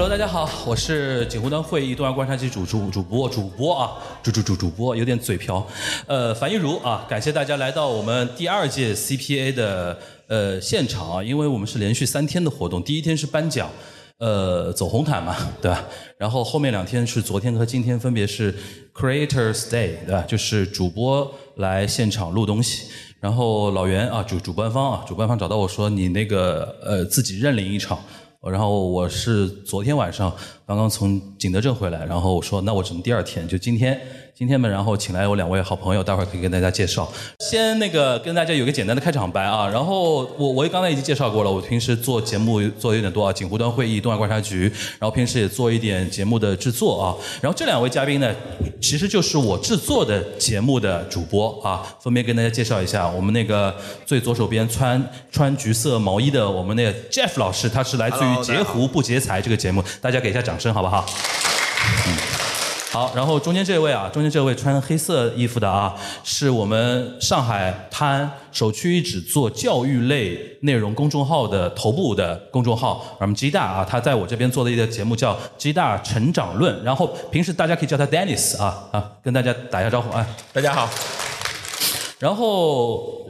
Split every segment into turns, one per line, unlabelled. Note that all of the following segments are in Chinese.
Hello，大家好，我是锦湖端会议东亚观察局主主主播主播啊，主主主主播有点嘴瓢，呃，樊一茹啊，感谢大家来到我们第二届 CPA 的呃现场啊，因为我们是连续三天的活动，第一天是颁奖，呃，走红毯嘛，对吧？然后后面两天是昨天和今天分别是 Creators Day，对吧？就是主播来现场录东西。然后老袁啊，主主办方啊，主办方找到我说你那个呃自己认领一场，然后我是昨天晚上刚刚从景德镇回来，然后我说那我只能第二天，就今天今天呢，然后请来我两位好朋友，待会儿可以跟大家介绍。先那个跟大家有个简单的开场白啊，然后我我刚才已经介绍过了，我平时做节目做的有点多啊，锦湖端会议、东亚观察局，然后平时也做一点节目的制作啊，然后这两位嘉宾呢，其实就是我制作的节目的主播啊，分别跟大家介绍一下，我们那个最左手边穿穿橘色毛衣的我们那个 Jeff 老师，他是来自于截胡不劫财这个节目，大家给一下掌声好不好？好，然后中间这位啊，中间这位穿黑色衣服的啊，是我们上海滩首屈一指做教育类内容公众号的头部的公众号，我们 G 大啊，他在我这边做的一个节目叫 G 大成长论，然后平时大家可以叫他 Dennis 啊啊，跟大家打一下招呼啊。
大家好，
然后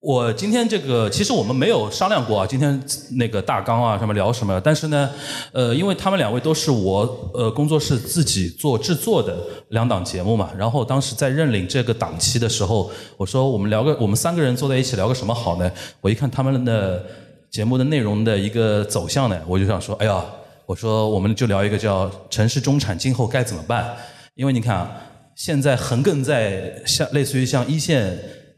我今天这个其实我们没有商量过啊，今天那个大纲啊什么聊什么，但是呢，呃，因为他们两位都是我呃工作室自己做制作的两档节目嘛，然后当时在认领这个档期的时候，我说我们聊个我们三个人坐在一起聊个什么好呢？我一看他们的节目的内容的一个走向呢，我就想说，哎呀，我说我们就聊一个叫城市中产今后该怎么办？因为你看啊，现在横亘在像类似于像一线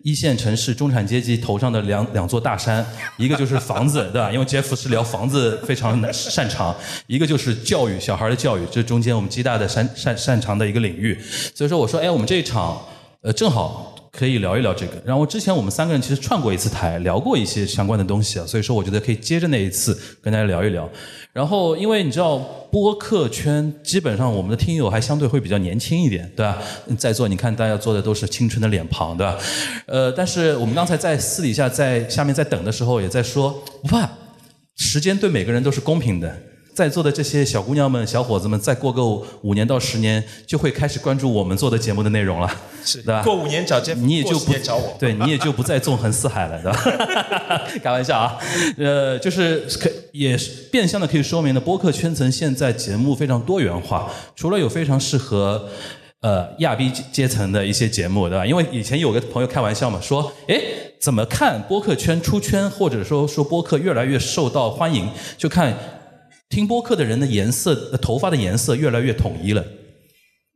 一线城市中产阶级头上的两两座大山，一个就是房子，对吧？因为 Jeff 是聊房子非常擅长，一个就是教育小孩的教育，这中间我们极大的擅擅擅长的一个领域。所以说，我说，哎，我们这一场呃正好。可以聊一聊这个，然后之前我们三个人其实串过一次台，聊过一些相关的东西啊，所以说我觉得可以接着那一次跟大家聊一聊。然后因为你知道播客圈基本上我们的听友还相对会比较年轻一点，对吧？在座你看大家坐的都是青春的脸庞，对吧？呃，但是我们刚才在私底下在下面在等的时候也在说，不怕，时间对每个人都是公平的。在座的这些小姑娘们、小伙子们，再过个五年到十年，就会开始关注我们做的节目的内容了，
是
对吧？
过五年找
你也就不
年找我，
对你也就不再纵横四海了，对吧？开玩笑啊，呃，就是可也是变相的可以说明了播客圈层现在节目非常多元化，除了有非常适合。呃，亚逼阶层的一些节目，对吧？因为以前有个朋友开玩笑嘛，说，哎，怎么看播客圈出圈，或者说说播客越来越受到欢迎，就看听播客的人的颜色，头发的颜色越来越统一了。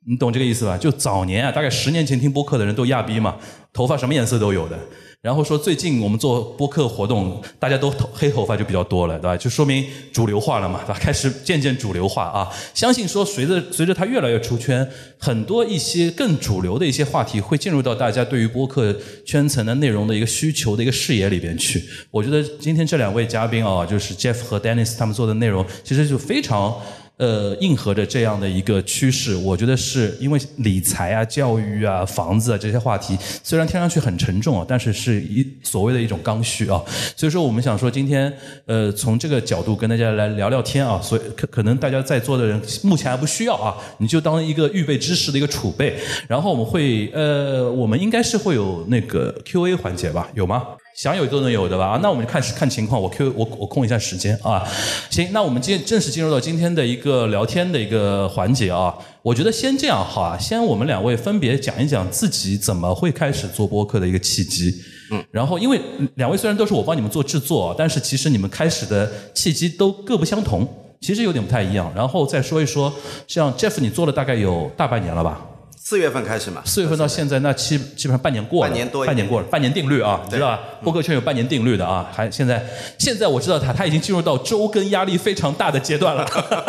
你懂这个意思吧？就早年啊，大概十年前听播客的人都亚逼嘛，头发什么颜色都有的。然后说最近我们做播客活动，大家都黑头发就比较多了，对吧？就说明主流化了嘛，对吧？开始渐渐主流化啊。相信说随着随着它越来越出圈，很多一些更主流的一些话题会进入到大家对于播客圈层的内容的一个需求的一个视野里边去。我觉得今天这两位嘉宾啊，就是 Jeff 和 Dennis 他们做的内容，其实就非常。呃，应和着这样的一个趋势，我觉得是因为理财啊、教育啊、房子啊这些话题，虽然听上去很沉重啊，但是是一所谓的一种刚需啊。所以说，我们想说今天呃，从这个角度跟大家来聊聊天啊。所以可可能大家在座的人目前还不需要啊，你就当一个预备知识的一个储备。然后我们会呃，我们应该是会有那个 Q&A 环节吧？有吗？想有都能有的吧？啊，那我们就看看情况，我 Q 我我空一下时间啊。行，那我们进正式进入到今天的一个聊天的一个环节啊。我觉得先这样好啊，先我们两位分别讲一讲自己怎么会开始做播客的一个契机。嗯，然后因为两位虽然都是我帮你们做制作，但是其实你们开始的契机都各不相同，其实有点不太一样。然后再说一说，像 Jeff 你做了大概有大半年了吧？
四月份开始嘛，
四月份到现在，那基基本上半年过了，
半年多一点
半年过了，半年定律啊，你
对
知道吧？播客圈有半年定律的啊，还现在现在我知道他他已经进入到周更压力非常大的阶段了，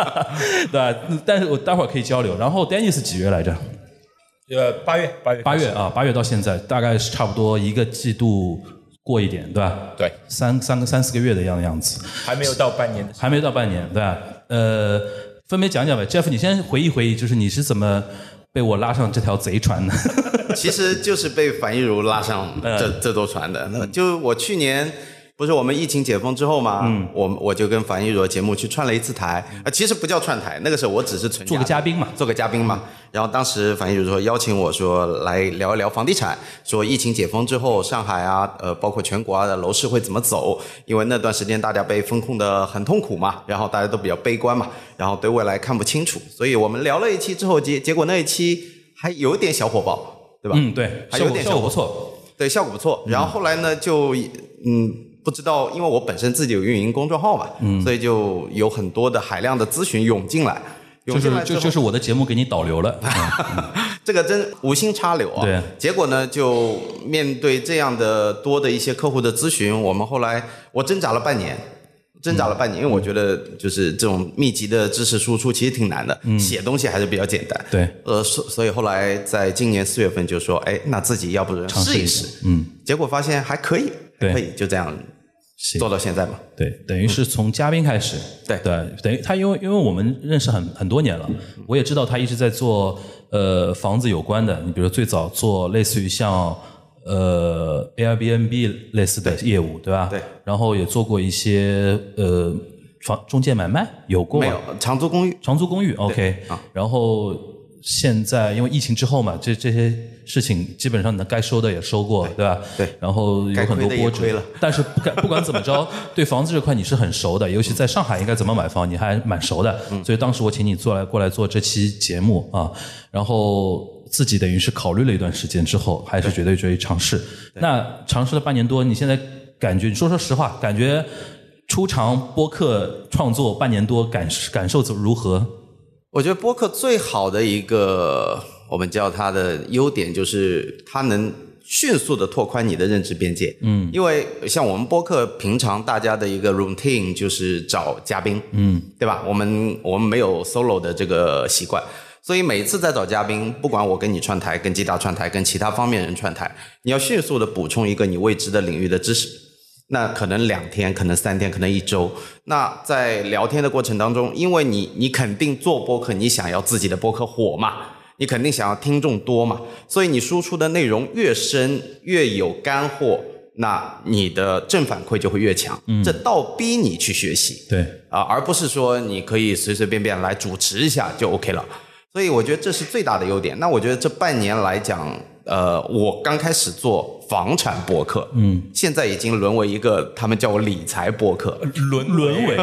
对吧？但是我待会儿可以交流。然后 Dennis 几月来着？
呃，八月八月
八月啊，八月到现在大概是差不多一个季度过一点，对吧？
对，
三三个三四个月的样样子，
还没有到半年
还没到半年，对吧？呃，分别讲讲呗。Jeff，你先回忆回忆，就是你是怎么被我拉上这条贼船的？
其实就是被樊一茹拉上这这艘船的。那就我去年不是我们疫情解封之后嘛，嗯，我我就跟樊一茹节目去串了一次台，啊，其实不叫串台，那个时候我只是纯
做个嘉宾嘛，
做个嘉宾嘛。然后当时樊一茹说邀请我说来聊一聊房地产，说疫情解封之后上海啊，呃，包括全国啊的楼市会怎么走？因为那段时间大家被风控的很痛苦嘛，然后大家都比较悲观嘛，然后对未来看不清楚，所以我们聊了一期之后结结果那一期还有点小火爆，对吧？
嗯，对，
还有点
效果不错，
对，效果不错。然后后来呢，就嗯。不知道，因为我本身自己有运营公众号嘛，嗯，所以就有很多的海量的咨询涌进来，
就是就就是我的节目给你导流了，
这个真无心插柳啊。
对。
结果呢，就面对这样的多的一些客户的咨询，我们后来我挣扎了半年，挣扎了半年，因为我觉得就是这种密集的知识输出其实挺难的，写东西还是比较简单。
对。
呃，所所以后来在今年四月份就说，哎，那自己要不试一试，嗯，结果发现还可以，可以，就这样。做到现在嘛？
对，等于是从嘉宾开始。
对
对，等于他因为因为我们认识很很多年了，我也知道他一直在做呃房子有关的。你比如最早做类似于像呃 Airbnb 类似的业务，对吧？
对。
然后也做过一些呃房中介买卖，有过
没有？长租公寓，
长租公寓，OK。啊。然后现在因为疫情之后嘛，这这些。事情基本上你该收的也收过，对吧？
对。
然后有很多波折，但是不管不管怎么着，对房子这块你是很熟的，尤其在上海应该怎么买房，你还蛮熟的。嗯。所以当时我请你做来过来做这期节目啊，然后自己等于是考虑了一段时间之后，还是觉得愿意尝试。那尝试了半年多，你现在感觉？你说说实话，感觉出场播客创作半年多感感受如何？
我觉得播客最好的一个。我们叫它的优点就是它能迅速的拓宽你的认知边界。嗯，因为像我们播客平常大家的一个 routine 就是找嘉宾，嗯，对吧？我们我们没有 solo 的这个习惯，所以每次在找嘉宾，不管我跟你串台、跟吉大串台、跟其他方面人串台，你要迅速的补充一个你未知的领域的知识。那可能两天，可能三天，可能一周。那在聊天的过程当中，因为你你肯定做播客，你想要自己的播客火嘛？你肯定想要听众多嘛，所以你输出的内容越深越有干货，那你的正反馈就会越强，这倒逼你去学习，
对
啊，而不是说你可以随随便便来主持一下就 OK 了，所以我觉得这是最大的优点。那我觉得这半年来讲，呃，我刚开始做。房产博客，嗯，现在已经沦为一个，他们叫我理财博客，
沦沦为，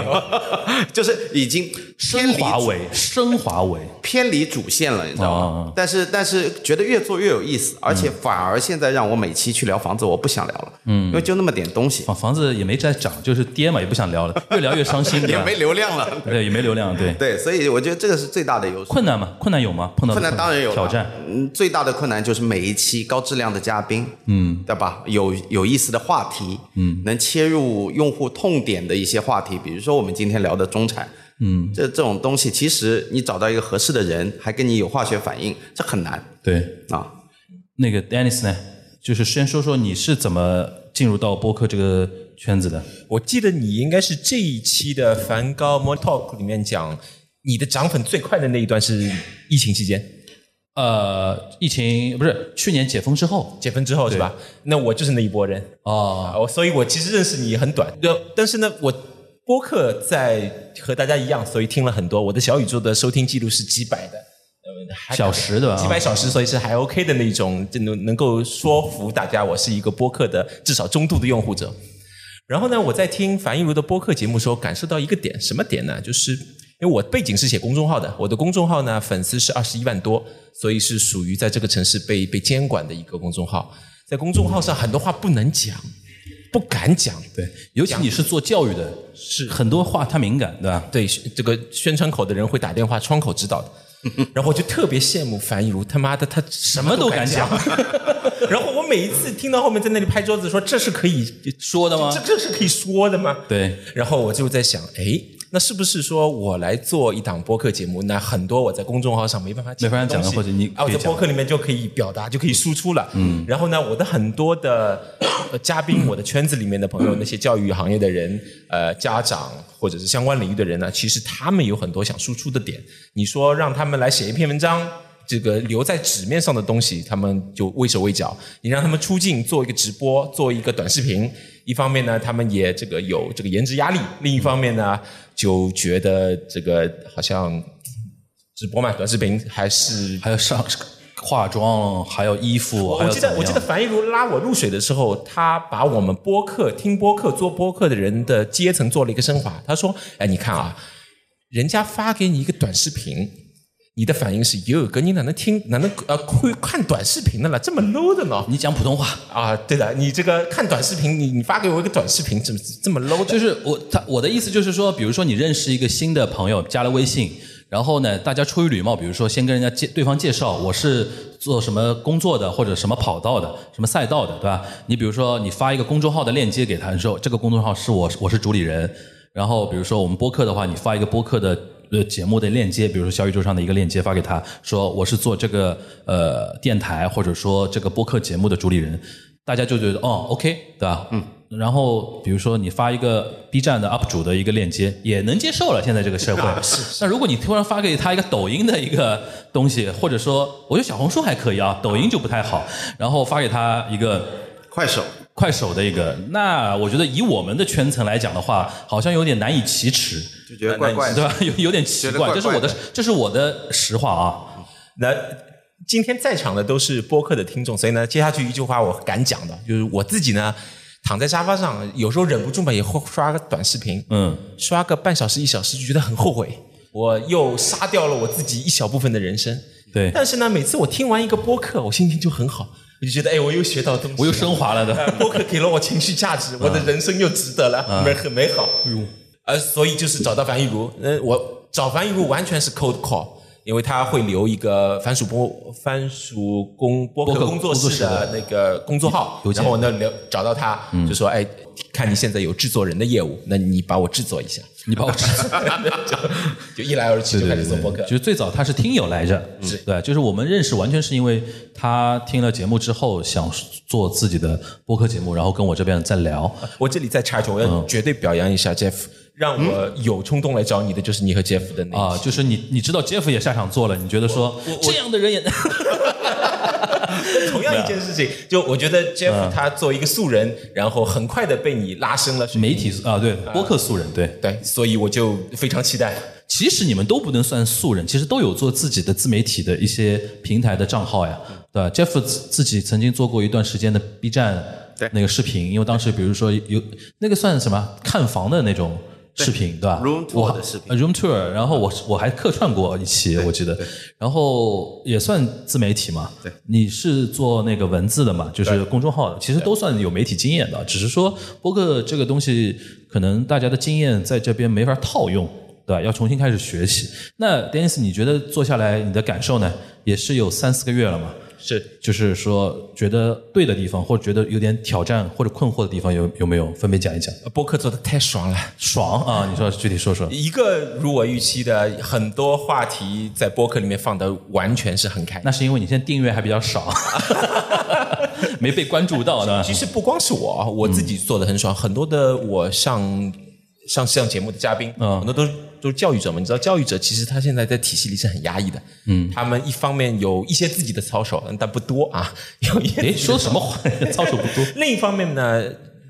就是已经
升华为升华为
偏离主线了，你知道吗？但是但是觉得越做越有意思，而且反而现在让我每期去聊房子，我不想聊了，嗯，因为就那么点东西，
房房子也没在涨，就是跌嘛，也不想聊了，越聊越伤心，
也没流量了，
对，也没流量，对
对，所以我觉得这个是最大的优势。
困难吗？困难有吗？碰到
困难当然有
挑战，
嗯，最大的困难就是每一期高质量的嘉宾，嗯。对吧？有有意思的话题，嗯，能切入用户痛点的一些话题，比如说我们今天聊的中产，嗯，这这种东西，其实你找到一个合适的人，还跟你有化学反应，这很难。
对啊，那个 Dennis 呢，就是先说说你是怎么进入到播客这个圈子的？
我记得你应该是这一期的梵高 More Talk 里面讲，你的涨粉最快的那一段是疫情期间。
呃，疫情不是去年解封之后，
解封之后是吧？那我就是那一波人哦，我所以，我其实认识你很短，但是呢，我播客在和大家一样，所以听了很多。我的小宇宙的收听记录是几百的，
小时的
几百小时，所以是还 OK 的那种，就能能够说服大家，我是一个播客的至少中度的用户者。然后呢，我在听樊一茹的播客节目时候，感受到一个点，什么点呢？就是。因为我背景是写公众号的，我的公众号呢粉丝是二十一万多，所以是属于在这个城市被被监管的一个公众号。在公众号上很多话不能讲，不敢讲。
对，尤其你是做教育的，是很多话他敏感，对吧？
对，这个宣传口的人会打电话窗口指导的。然后我就特别羡慕樊一茹，他妈的他什么都敢讲。然后我每一次听到后面在那里拍桌子说这是可以
说的吗？
这这是可以说的吗？
对。
然后我就在想，哎。那是不是说我来做一档播客节目？那很多我在公众号上没办法
没办法讲的，或者你
啊，我在播客里面就可以表达，就可以输出了。嗯。然后呢，我的很多的嘉宾，我的圈子里面的朋友，那些教育行业的人，呃，家长或者是相关领域的人呢，其实他们有很多想输出的点。你说让他们来写一篇文章，这个留在纸面上的东西，他们就畏手畏脚。你让他们出镜做一个直播，做一个短视频。一方面呢，他们也这个有这个颜值压力；另一方面呢，就觉得这个好像直播嘛，短视频还是
还有上化妆，还有衣服，
我记得我记得樊一茹拉我入水的时候，他把我们播客听播客做播客的人的阶层做了一个升华。他说：“哎，你看啊，人家发给你一个短视频，你的反应是哟，哥你哪能听哪能呃会看短视频的了？这么 low 的呢？
你讲普通话
啊？对的，你这个看短视频，你你发给我一个短视频，怎么这么 low 的？
就是我他我的意思就是说，比如说你认识一个新的朋友，加了微信。”然后呢，大家出于礼貌，比如说先跟人家介对方介绍我是做什么工作的，或者什么跑道的，什么赛道的，对吧？你比如说你发一个公众号的链接给他，说这个公众号是我我是主理人。然后比如说我们播客的话，你发一个播客的呃节目的链接，比如说小宇宙上的一个链接发给他，说我是做这个呃电台或者说这个播客节目的主理人，大家就觉得哦 OK，对吧？嗯。然后，比如说你发一个 B 站的 UP 主的一个链接，也能接受了。现在这个社会，那如果你突然发给他一个抖音的一个东西，或者说，我觉得小红书还可以啊，抖音就不太好。然后发给他一个
快手，
快手的一个，那我觉得以我们的圈层来讲的话，好像有点难以启齿，
就觉得怪怪的，
对吧？有有点奇怪，这是我的，这是我的实话啊。
那今天在场的都是播客的听众，所以呢，接下去一句话我敢讲的，就是我自己呢。躺在沙发上，有时候忍不住嘛，也会刷个短视频。嗯，刷个半小时一小时，就觉得很后悔。我又杀掉了我自己一小部分的人生。
对。
但是呢，每次我听完一个播客，我心情就很好，我就觉得，哎，我又学到东西，
我又升华了的。
播客给了我情绪价值，我的人生又值得了，美很美好。嗯。呃，所以就是找到樊玉茹，呃，我找樊玉茹完全是 cold call。因为他会留一个番薯播番薯工播客工作室的那个工作号，然后呢留找到他，就说哎，看你现在有制作人的业务，那你把我制作一下，
你把我制作，
就一来二去就开始做播客。
就是最早他是听友来着，
是
对，就是我们认识完全是因为他听了节目之后想做自己的播客节目，然后跟我这边在聊。
我这里再插一句，我要绝对表扬一下 Jeff。让我有冲动来找你的就是你和杰夫的那
啊，就是你你知道杰夫也下场做了，你觉得说这样的人也
同样一件事情，就我觉得杰夫他作为一个素人，然后很快的被你拉升了
媒体啊，对播客素人，对。
对，所以我就非常期待。
其实你们都不能算素人，其实都有做自己的自媒体的一些平台的账号呀，对吧？杰夫自己曾经做过一段时间的 B 站那个视频，因为当时比如说有那个算什么？看房的那种。视频对吧
？Room tour 的视频
，Room tour，然后我我还客串过一期，我记得，然后也算自媒体嘛。
对，
你是做那个文字的嘛？就是公众号的，其实都算有媒体经验的，只是说播客这个东西，可能大家的经验在这边没法套用，对吧？要重新开始学习。那 Dennis，你觉得做下来你的感受呢？也是有三四个月了嘛？
是，
就是说觉得对的地方，或者觉得有点挑战或者困惑的地方，有有没有分别讲一讲？
播客做的太爽了，
爽啊！你说具体说说。
一个如我预期的，很多话题在播客里面放的完全是很开。
那是因为你现在订阅还比较少，没被关注到呢。
其实不光是我，我自己做的很爽，很多的我上。上上节目的嘉宾，很多都都是教育者嘛。你知道，教育者其实他现在在体系里是很压抑的。嗯，他们一方面有一些自己的操守，但不多啊。有
哎，说什么话？操守不多。
另一方面呢，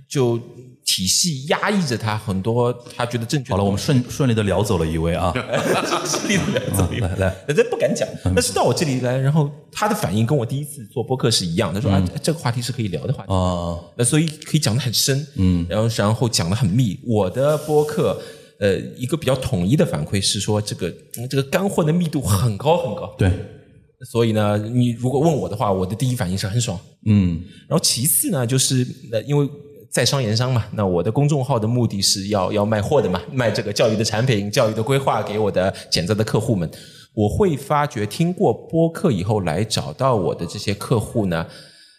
就。体系压抑着他很多，他觉得正确。
好了，我们顺顺利的聊走了一位啊，
顺利的聊走一位。
来 来，
这不敢讲，但是到我这里来，然后他的反应跟我第一次做播客是一样他，说啊，这个话题是可以聊的话题啊，那所以可以讲的很深，嗯，然后然后讲的很密。我的播客，呃，一个比较统一的反馈是说，这个这个干货的密度很高很高。
对，
所以呢，你如果问我的话，我的第一反应是很爽，嗯，然后其次呢，就是呃，因为。在商言商嘛，那我的公众号的目的是要要卖货的嘛，卖这个教育的产品、教育的规划给我的潜在的客户们。我会发觉听过播客以后来找到我的这些客户呢，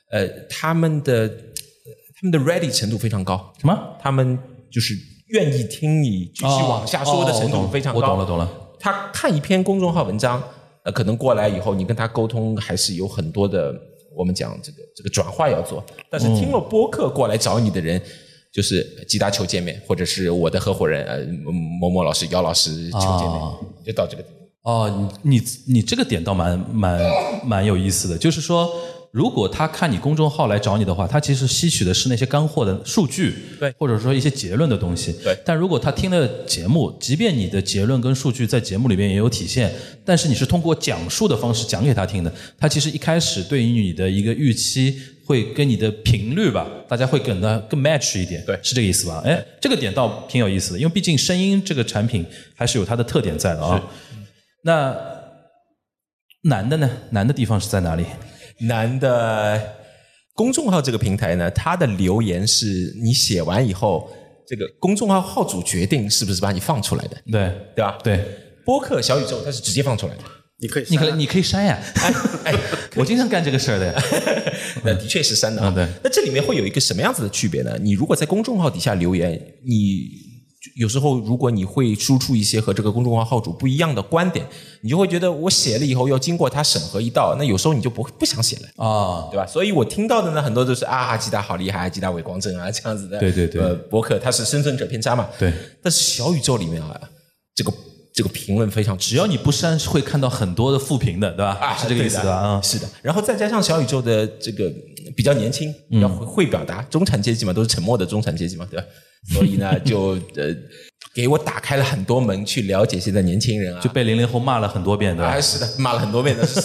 呃，他们的他们的 ready 程度非常高。
什么？
他们就是愿意听你继续往下说的程度非常高。
我懂了，懂了。
他看一篇公众号文章，呃，可能过来以后，你跟他沟通还是有很多的。我们讲这个这个转化要做，但是听了播客过来找你的人，就是吉达求见面，或者是我的合伙人呃某某老师姚老师求见面，就到这个地方。
哦，你你你这个点倒蛮蛮蛮有意思的，就是说如果他看你公众号来找你的话，他其实吸取的是那些干货的数据，
对
或者说一些结论的东西。
对
但如果他听了节目，即便你的结论跟数据在节目里面也有体现，但是你是通过讲述的方式讲给他听的，他其实一开始对于你的一个预期会跟你的频率吧，大家会跟他更 match 一点。
对
是这个意思吧？哎，这个点倒挺有意思的，因为毕竟声音这个产品还是有它的特点在的啊。那难的呢？难的地方是在哪里？
难的公众号这个平台呢，它的留言是你写完以后，这个公众号号主决定是不是把你放出来的，
对
对吧？
对，
播客小宇宙它是直接放出来的。
你可以
你可你可以删呀。
哎，
我经常干这个事儿的呀。
那的确是删的啊。
嗯对
那这里面会有一个什么样子的区别呢？你如果在公众号底下留言，你有时候如果你会输出一些和这个公众号号主不一样的观点，你就会觉得我写了以后要经过他审核一道，那有时候你就不不想写了。
啊，
对吧？所以我听到的呢，很多都是啊，吉达好厉害，吉达伪光正啊，这样子的。
对对对
呃，博客它是生存者偏差嘛。
对。
但是小宇宙里面啊，这个这个评论非常
只要你不删，是会看到很多的负评的，对吧？
啊，
是这个意思吧？啊，
是的。然后再加上小宇宙的这个嗯比较年轻，比较会会表达，中产阶级嘛，都是沉默的中产阶级嘛，对吧？所以呢，就呃，给我打开了很多门，去了解现在年轻人啊，
就被零零后骂了很多遍，对吧
啊，？是的，骂了很多遍的是。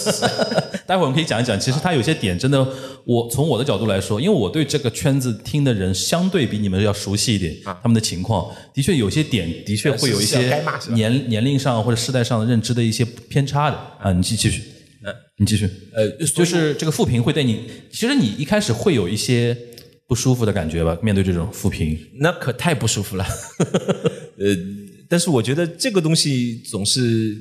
待会儿我们可以讲一讲，其实他有些点真的，我从我的角度来说，因为我对这个圈子听的人相对比你们要熟悉一点，他们的情况的确有些点的确会有一些年年龄上或者世代上的认知的一些偏差的啊。你继继续，你继续，
呃，
就是这个负评会对你，其实你一开始会有一些不舒服的感觉吧？面对这种负评，
那可太不舒服了。呃，但是我觉得这个东西总是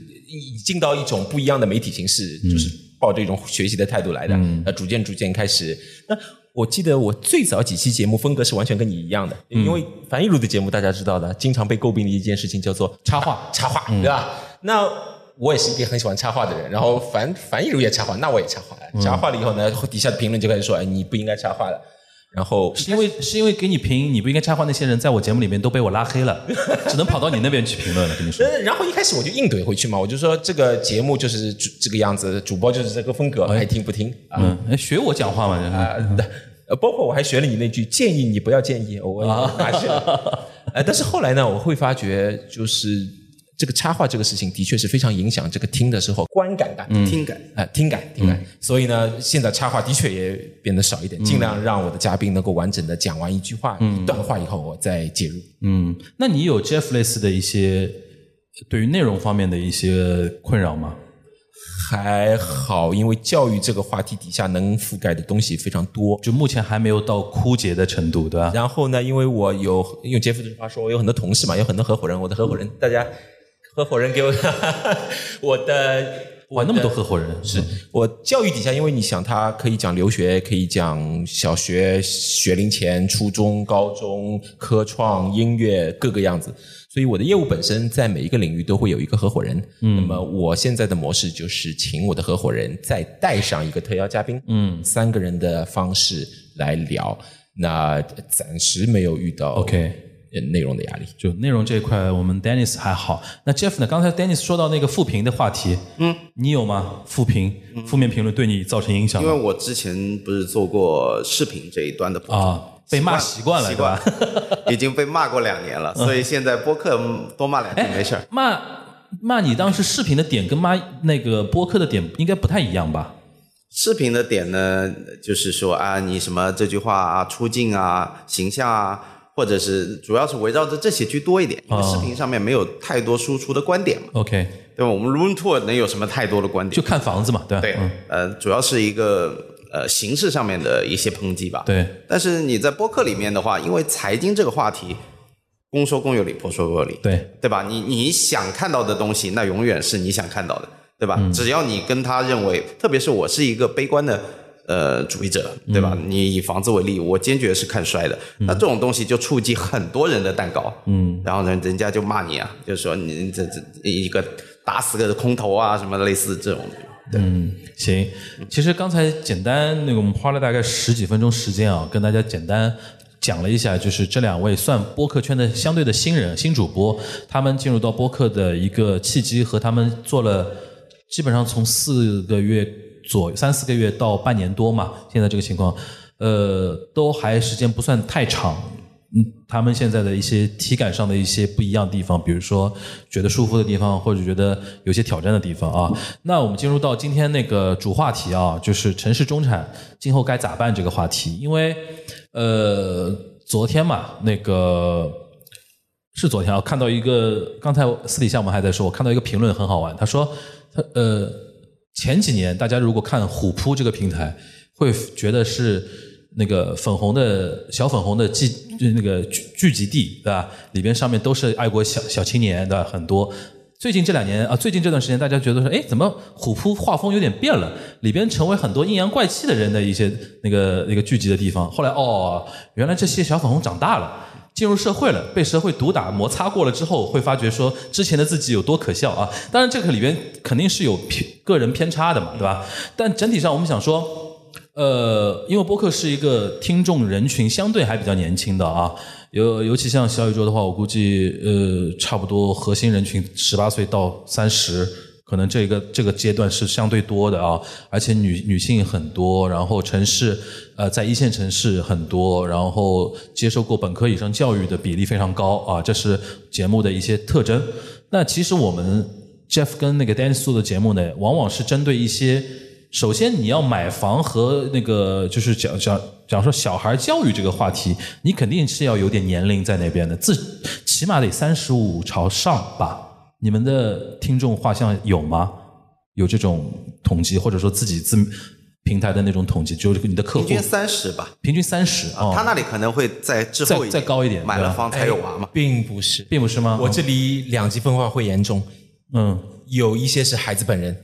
进到一种不一样的媒体形式，就是抱着一种学习的态度来的。呃，逐渐逐渐开始。那我记得我最早几期节目风格是完全跟你一样的，因为樊一茹的节目大家知道的，经常被诟病的一件事情叫做
插画
插画，对吧？那我也是一个很喜欢插画的人，然后樊樊一茹也插画，那我也插画了。插画了以后呢，底下的评论就开始说，哎，你不应该插画了。然后
是因为是因为给你评你不应该插话那些人，在我节目里面都被我拉黑了，只能跑到你那边去评论了。跟你说，
呃，然后一开始我就硬怼回去嘛，我就说这个节目就是主这个样子，主播就是这个风格，爱听不听啊。
学我讲话嘛，就是
啊，呃，包括我还学了你那句建议你不要建议，我我拿去了。呃，但是后来呢，我会发觉就是这个插画这个事情的确是非常影响这个听的时候观感的，嗯，
听感。
啊、听感听感。所以呢，现在插画的确也变得少一点，尽量让我的嘉宾能够完整的讲完一句话、一段话以后，我再介入。
嗯，那你有 Jeff 类似的一些对于内容方面的一些困扰吗？
还好，因为教育这个话题底下能覆盖的东西非常多。
就目前还没有到枯竭的程度，对吧？
然后呢，因为我有用杰夫这句话说，我有很多同事嘛，有很多合伙人，我的合伙人，大家合伙人给我 我的
哇，那么多合伙人，
是我教育底下，因为你想，他可以讲留学，可以讲小学学龄前、初中、高中、科创、音乐各个样子，所以我的业务本身在每一个领域都会有一个合伙人。嗯，那么我现在的模式就是请我的合伙人再带上一个特邀嘉宾，嗯，三个人的方式来聊。那暂时没有遇到
OK
呃内容的压力。
就内容这一块，我们 Dennis 还好。那 Jeff 呢？刚才 Dennis 说到那个负评的话题，嗯，你有吗？负评、负面评论对你造成影响吗？
因为我之前不是做过视频这一端的
啊，被骂习惯了，
习惯？，已经被骂过两年了，所以现在播客嗯多骂两句没事儿。
骂骂你当时视频的点跟骂那个播客的点应该不太一样吧？
视频的点呢，就是说啊，你什么这句话啊、出镜啊、形象啊，或者是主要是围绕着这些居多一点，因为
哦
视频上面没有太多输出的观点嘛
，OK，
对吧？我们 room tour 能有什么太多的观点？
就看房子嘛，对吧？
对
嗯，
呃，主要是一个呃形式上面的一些抨击吧。
对，
但是你在播客里面的话，因为财经这个话题，公说公有理，婆说婆有理，
对，
对吧？你你想看到的东西，那永远是你想看到的，对吧？只要你跟他认为，特别是我是一个悲观的呃主义者，对吧？你以房子为例，我坚决是看衰的。那这种东西就触及很多人的蛋糕，嗯，然后呢，人家就骂你啊，就说你这这一个打死个空头啊，什么类似这种。对，
行，其实刚才简单那个我们花了大概十几分钟时间啊，跟大家简单讲了一下，就是这两位算播客圈的相对的新人、新主播，他们进入到播客的一个契机和他们做了基本上从四个月左三四个月到半年多嘛，现在这个情况，呃，都还时间不算太长。嗯，他们现在的一些体感上的一些不一样的地方，比如说觉得舒服的地方，或者觉得有些挑战的地方啊。那我们进入到今天那个主话题啊，就是城市中产今后该咋办这个话题。因为呃，昨天嘛，那个是昨天啊，看到一个，刚才私底下我们还在说，我看到一个评论很好玩，他说他呃前几年大家如果看虎扑这个平台，会觉得是。那个粉红的小粉红的聚那个聚聚集地，对吧？里边上面都是爱国小小青年，对吧？很多。最近这两年啊，最近这段时间，大家觉得说，哎，怎么虎扑画风有点变了？里边成为很多阴阳怪气的人的一些那个那个聚集的地方。后来哦，原来这些小粉红长大了，进入社会了，被社会毒打摩擦过了之后，会发觉说之前的自己有多可笑啊！当然，这个里边肯定是有偏个人偏差的嘛，对吧？但整体上，我们想说。呃，因为播客是一个听众人群相对还比较年轻的啊，尤尤其像小宇宙的话，我估计呃，差不多核心人群十八岁到三十，可能这个这个阶段是相对多的啊，而且女女性很多，然后城市呃在一线城市很多，然后接受过本科以上教育的比例非常高啊，这是节目的一些特征。那其实我们 Jeff 跟那个 Danny 做的节目呢，往往是针对一些。首先，你要买房和那个就是讲讲讲说小孩教育这个话题，你肯定是要有点年龄在那边的，自起码得三十五朝上吧。你们的听众画像有吗？有这种统计，或者说自己自平台的那种统计，就是你的客户
平均三十吧，
平均三十啊。
他那里可能会在之后
再高一点，
买了房才有娃嘛，
并不是，
并不是吗？
我这里两极分化会严重，嗯，有一些是孩子本人。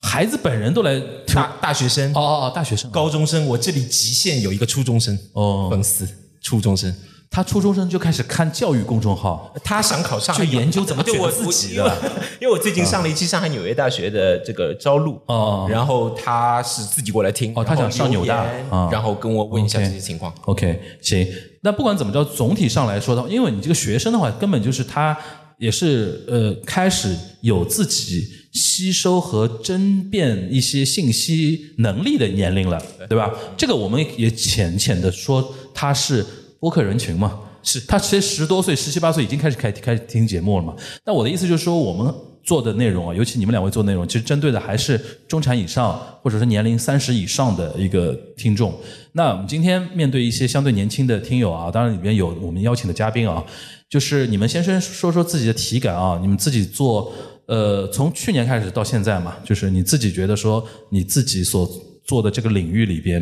孩子本人都来
大大学生。
哦哦哦，大学生、
高中生，我这里极限有一个初中生哦。粉丝，初中生，
他初中生就开始看教育公众号，
他想考上
去研究怎么卷自己的，
因为我最近上了一期上海纽约大学的这个招录哦，然后他是自己过来听
哦，他想上纽大，
然后跟我问一下这些情况。
OK，行，那不管怎么着，总体上来说的话，因为你这个学生的话，根本就是他也是呃开始有自己。吸收和争辩一些信息能力的年龄了，对吧？这个我们也浅浅的说，他是播客人群嘛，
是
他其实十多岁、十七八岁已经开始开开始听节目了嘛。那我的意思就是说，我们做的内容啊，尤其你们两位做内容，其实针对的还是中产以上，或者是年龄三十以上的一个听众。那我们今天面对一些相对年轻的听友啊，当然里面有我们邀请的嘉宾啊，就是你们先生说说自己的体感啊，你们自己做。呃，从去年开始到现在嘛，就是你自己觉得说你自己所做的这个领域里边，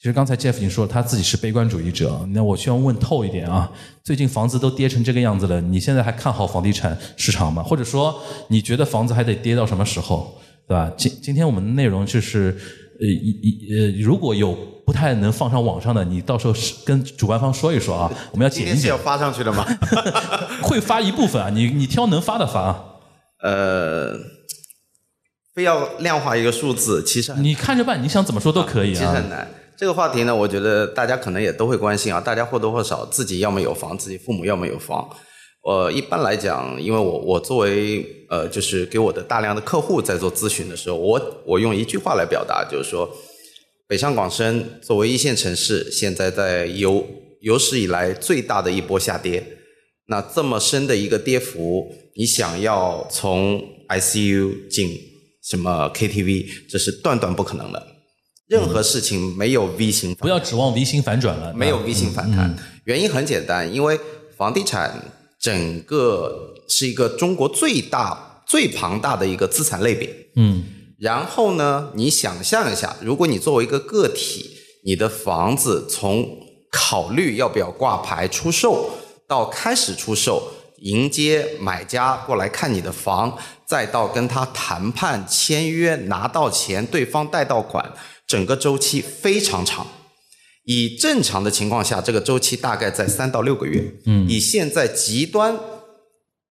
其实刚才 Jeff 已经说了，他自己是悲观主义者。那我需要问透一点啊，最近房子都跌成这个样子了，你现在还看好房地产市场吗？或者说你觉得房子还得跌到什么时候，对吧？今今天我们的内容就是，呃，一呃，如果有不太能放上网上的，你到时候跟主办方说一说啊，我们要剪一剪。
要发上去的吗？
会发一部分啊，你你挑能发的发啊。
呃，非要量化一个数字，其实
你看着办，你想怎么说都可以啊。
其实很难。这个话题呢，我觉得大家可能也都会关心啊。大家或多或少自己要么有房，自己父母要么有房。呃，一般来讲，因为我我作为呃，就是给我的大量的客户在做咨询的时候，我我用一句话来表达，就是说，北上广深作为一线城市，现在在有有史以来最大的一波下跌。那这么深的一个跌幅。你想要从 ICU 进什么 KTV，这是断断不可能的。任何事情没有 V 型，
不要指望 V 型反转了。
没有 V 型反弹，原因很简单，因为房地产整个是一个中国最大、最庞大的一个资产类别。嗯。然后呢，你想象一下，如果你作为一个个体，你的房子从考虑要不要挂牌出售到开始出售。迎接买家过来看你的房，再到跟他谈判签约拿到钱，对方贷到款，整个周期非常长。以正常的情况下，这个周期大概在三到六个月。嗯，以现在极端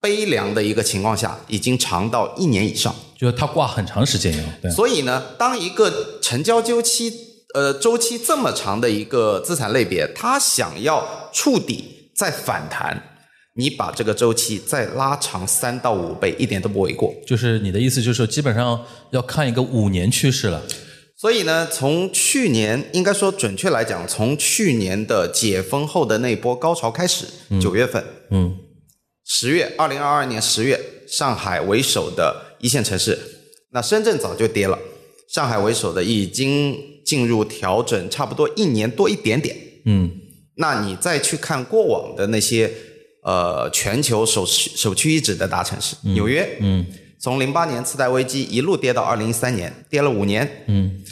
悲凉的一个情况下，已经长到一年以上。
就是它挂很长时间
对。所以呢，当一个成交周期呃周期这么长的一个资产类别，它想要触底再反弹。你把这个周期再拉长三到五倍，一点都不为过。
就是你的意思就是说，基本上要看一个五年趋势了。
所以呢，从去年应该说准确来讲，从去年的解封后的那波高潮开始，九、月份，
嗯，
十月，二零二二年十月，上海为首的一线城市，那深圳早就跌了，上海为首的已经进入调整，差不多一年多一点点。
嗯，
那你再去看过往的那些呃全球首屈首屈一指的大城市，纽约，
嗯，
从零八年次贷危机一路跌到二零一三年，跌了五年。
嗯，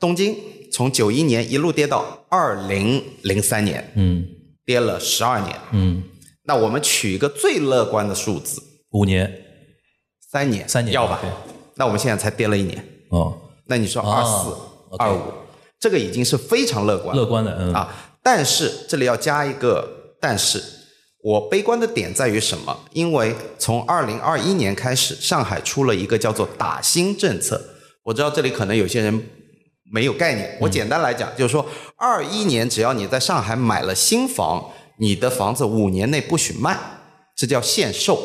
东京从九一年一路跌到二零零三年，
嗯
跌了十二年。
嗯，
那我们取一个最乐观的数字，
五年
三年，
三年
要吧？那我们现在才跌了一年，
哦，
那你说
哦
二四、二五，这个已经是非常乐观
乐观的，嗯
啊。但是这里要加一个但是，我悲观的点在于什么？因为从二零二一年开始，上海出了一个叫做打新政策。我知道这里可能有些人没有概念，我简单来讲，就是说二一年只要你在上海买了新房，你的房子五年内不许卖，这叫限售。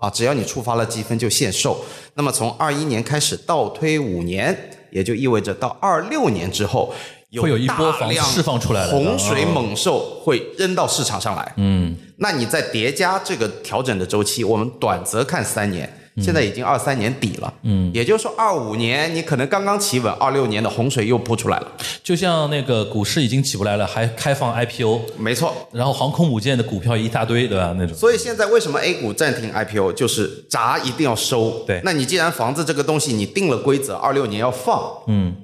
啊，只要你触发了积分就限售。那么从二一年开始倒推五年，也就意味着到二六年之后，
会有一波房释放出来了
洪水
哦
猛兽会扔到市场上来。
嗯
那你再叠加这个调整的周期，我们短则看三年，现在已经二三年底了，
嗯，
也就是说二五年你可能刚刚企稳，二六年的洪水又扑出来了。
就像那个股市已经起不来了，还开放 IPO，
没错，
然后航空母舰的股票一大堆，对吧？那种。
所以现在为什么 A 股暂停 IPO，就是闸一定要收。
对
那你既然房子这个东西你定了规则，二六年要放，
嗯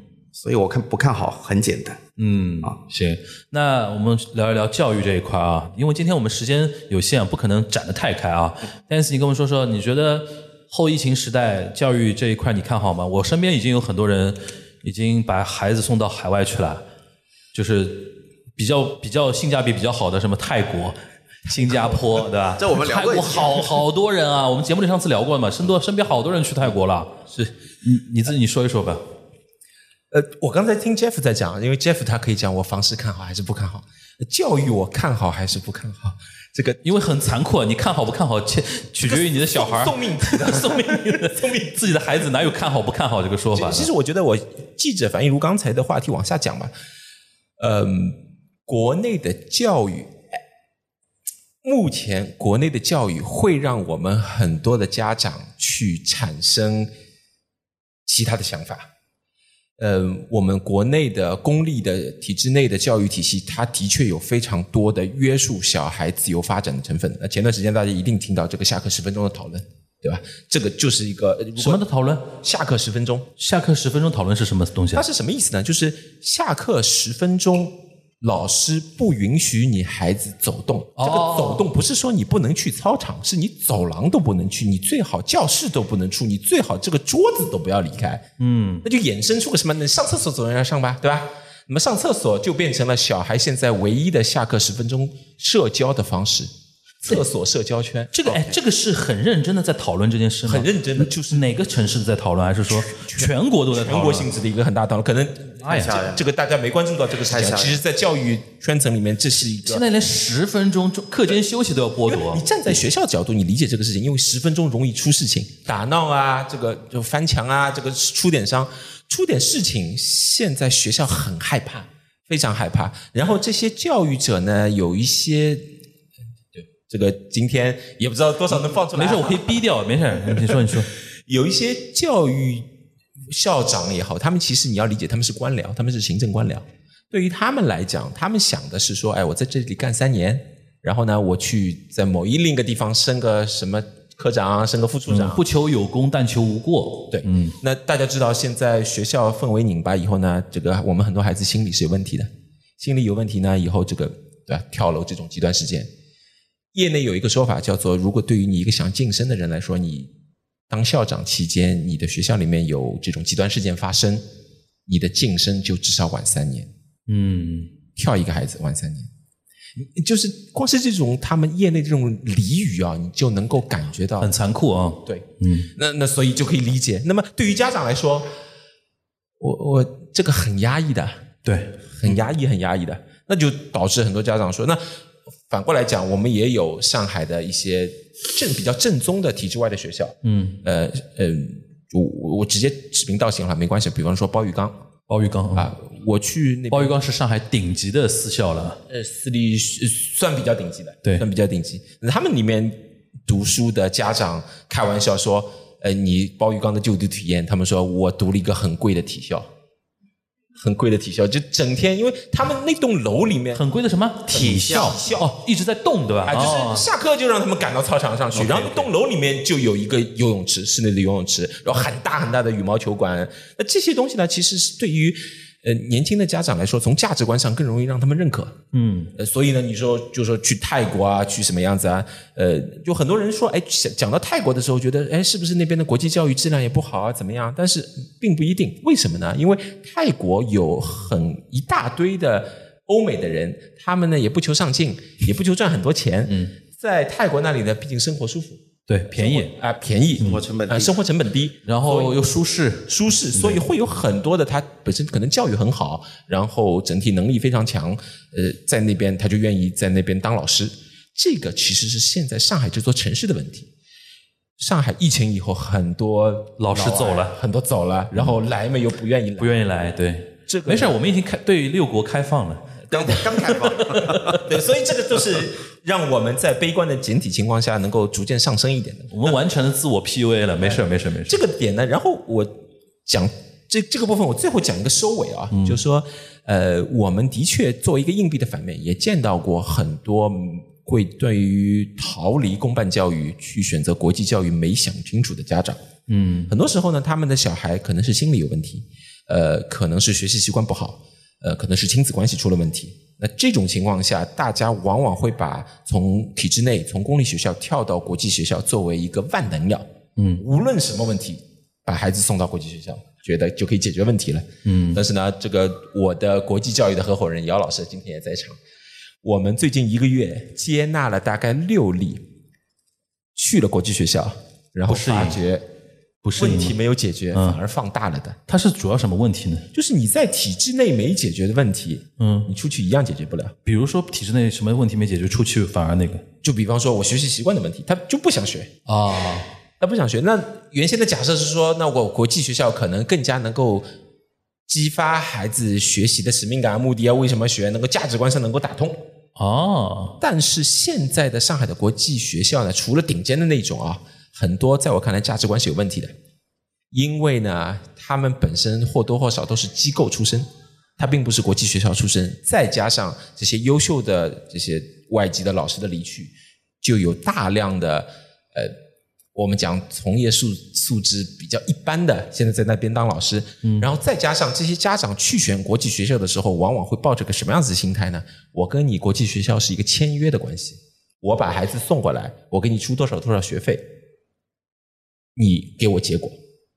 所以我看不看好很简单。
嗯，行，那我们聊一聊教育这一块啊，因为今天我们时间有限，不可能展得太开啊。但是你跟我们说说，你觉得后疫情时代教育这一块你看好吗？我身边已经有很多人已经把孩子送到海外去了，就是比较比较性价比比较好的，什么泰国。新加坡对吧？
这我们聊
泰国好好多人啊，我们节目里上次聊过了嘛，身多身边好多人去泰国了。是你你自己你说一说吧。
呃，我刚才听 Jeff 在讲，因为 Jeff 他可以讲我房市看好还是不看好，教育我看好还是不看好，这个
因为很残酷，你看好不看好，取取决于你的小孩儿
送命题的
送命的 送命，自己的孩子哪有看好不看好这个说法？
其实我觉得我记者反映如刚才的话题往下讲吧，嗯，国内的教育，目前国内的教育会让我们很多的家长去产生其他的想法。呃，我们国内的公立的体制内的教育体系，它的确有非常多的约束小孩自由发展的成分。那前段时间大家一定听到这个下课十分钟的讨论，对吧？这个就是一个
什么的讨论？
下课十分钟，
下课十分钟讨论是什么东西啊？
它是什么意思呢？就是下课十分钟，老师不允许你孩子走动。这个
哦
走动不是说你不能去操场，是你走廊都不能去，你最好教室都不能出，你最好这个桌子都不要离开。
嗯，
那就衍生出个什么？你上厕所总要上吧，对吧？那么上厕所就变成了小孩现在唯一的下课十分钟社交的方式，厕所社交圈。
这个哎，这个是很认真的在讨论这件事吗？
很认真的
就是哪个城市在讨论，还是说全国都在讨论？
全国性质的一个很大讨论，可能
哎呀
这这个大家没关注到这个事情其实，在教育圈层里面，这是一个
现在连十分钟中课间休息都要剥夺
你。站在学校角度，你理解这个事情，因为十分钟容易出事情，打闹啊，这个就翻墙啊，这个出点伤，出点事情，现在学校很害怕，非常害怕。然后这些教育者呢，有一些，对这个今天也不知道多少能放出来啊，
没事，我可以逼掉，没事。你说，你说，
有一些教育校长也好，他们其实你要理解，他们是官僚，他们是行政官僚。对于他们来讲，他们想的是说，哎，我在这里干三年，然后呢，我去在某一另一个地方升个什么科长，升个副处长。
不求有功，但求无过。
对，嗯，那大家知道，现在学校氛围拧巴以后呢，这个我们很多孩子心理是有问题的，心理有问题呢，以后这个对吧，跳楼这种极端事件，业内有一个说法叫做，如果对于你一个想晋升的人来说，你当校长期间，你的学校里面有这种极端事件发生，你的晋升就至少晚三年，
嗯，
跳一个孩子晚三年。就是光是这种他们业内这种俚语啊，你就能够感觉到
很残酷啊。
对，嗯，那那所以就可以理解。那么对于家长来说，我我这个很压抑的，
对，
很压抑，很压抑的，那就导致很多家长说，那反过来讲，我们也有上海的一些正比较正宗的体制外的学校，
嗯，
呃呃，我我直接指名道姓了，没关系。比方说包玉刚
包玉刚啊，
啊，我去那
包玉刚是上海顶级的私校了。
呃私立算比较顶级的，
对
算比较顶级。他们里面读书的家长开玩笑说，呃，你包玉刚的就读体验，他们说我读了一个很贵的体校，很贵的体校，就整天因为他们那栋楼里面
很贵的什么？
体校。
哦，一直在动对吧？
啊，
哦
就是下课就让他们赶到操场上去，然后那栋楼里面就有一个游泳池，室内的游泳池，然后很大很大的羽毛球馆。那这些东西呢，其实是对于呃年轻的家长来说，从价值观上更容易让他们认可。
嗯，
呃，所以呢，你说就说去泰国啊，去什么样子啊？呃，就很多人说，哎，讲讲到泰国的时候，觉得哎，是不是那边的国际教育质量也不好啊？怎么样？但是并不一定，为什么呢？因为泰国有很一大堆的欧美的人，他们呢也不求上进，也不求赚很多钱。嗯，在泰国那里呢，毕竟生活舒服
对，便宜，
啊、便宜，生
活成本低
啊，生活成本低，
然后又舒适，
舒适，所以会有很多的他本身可能教育很好，然后整体能力非常强，呃，在那边他就愿意在那边当老师。这个其实是现在上海这座城市的问题。上海疫情以后，很多
老师走了
很多走了，然后来们又不愿意来
不。愿意来，对，
这个
没事，我们已经开对六国开放了。
刚刚开放，
对，所以这个就是让我们在悲观的整体情况下能够逐渐上升一点的。
我们完成了自我 PUA 了，没事，没事，没事。
这个点呢，然后我讲这这个部分，我最后讲一个收尾啊，就是说，呃，我们的确作为一个硬币的反面，也见到过很多会对于逃离公办教育去选择国际教育没想清楚的家长。
嗯，
很多时候呢，他们的小孩可能是心理有问题，呃，可能是学习习惯不好，呃，可能是亲子关系出了问题。那这种情况下，大家往往会把从体制内、从公立学校跳到国际学校作为一个万能药。
嗯，
无论什么问题，把孩子送到国际学校，觉得就可以解决问题了。
嗯，
但是呢，这个我的国际教育的合伙人姚老师今天也在场。我们最近一个月接纳了大概六例去了国际学校，然后发觉
不是
问题没有解决，
嗯
反而放大了的。
它是主要什么问题呢？
就是你在体制内没解决的问题，
嗯，
你出去一样解决不了。
比如说体制内什么问题没解决，出去反而那个
就比方说我学习习惯的问题，他就不想学，
啊，
他不想学。那原先的假设是说，那我国际学校可能更加能够激发孩子学习的使命感、目的啊，为什么学，能够价值观上能够打通。
哦，
但是现在的上海的国际学校呢，除了顶尖的那种啊，很多在我看来价值观是有问题的，因为呢，他们本身或多或少都是机构出身，他并不是国际学校出身，再加上这些优秀的这些外籍的老师的离去，就有大量的呃，我们讲从业素素质比较一般的，现在在那边当老师，然后再加上这些家长去选国际学校的时候，往往会抱着个什么样子的心态呢？我跟你国际学校是一个签约的关系，我把孩子送过来，我给你出多少多少学费，你给我结果，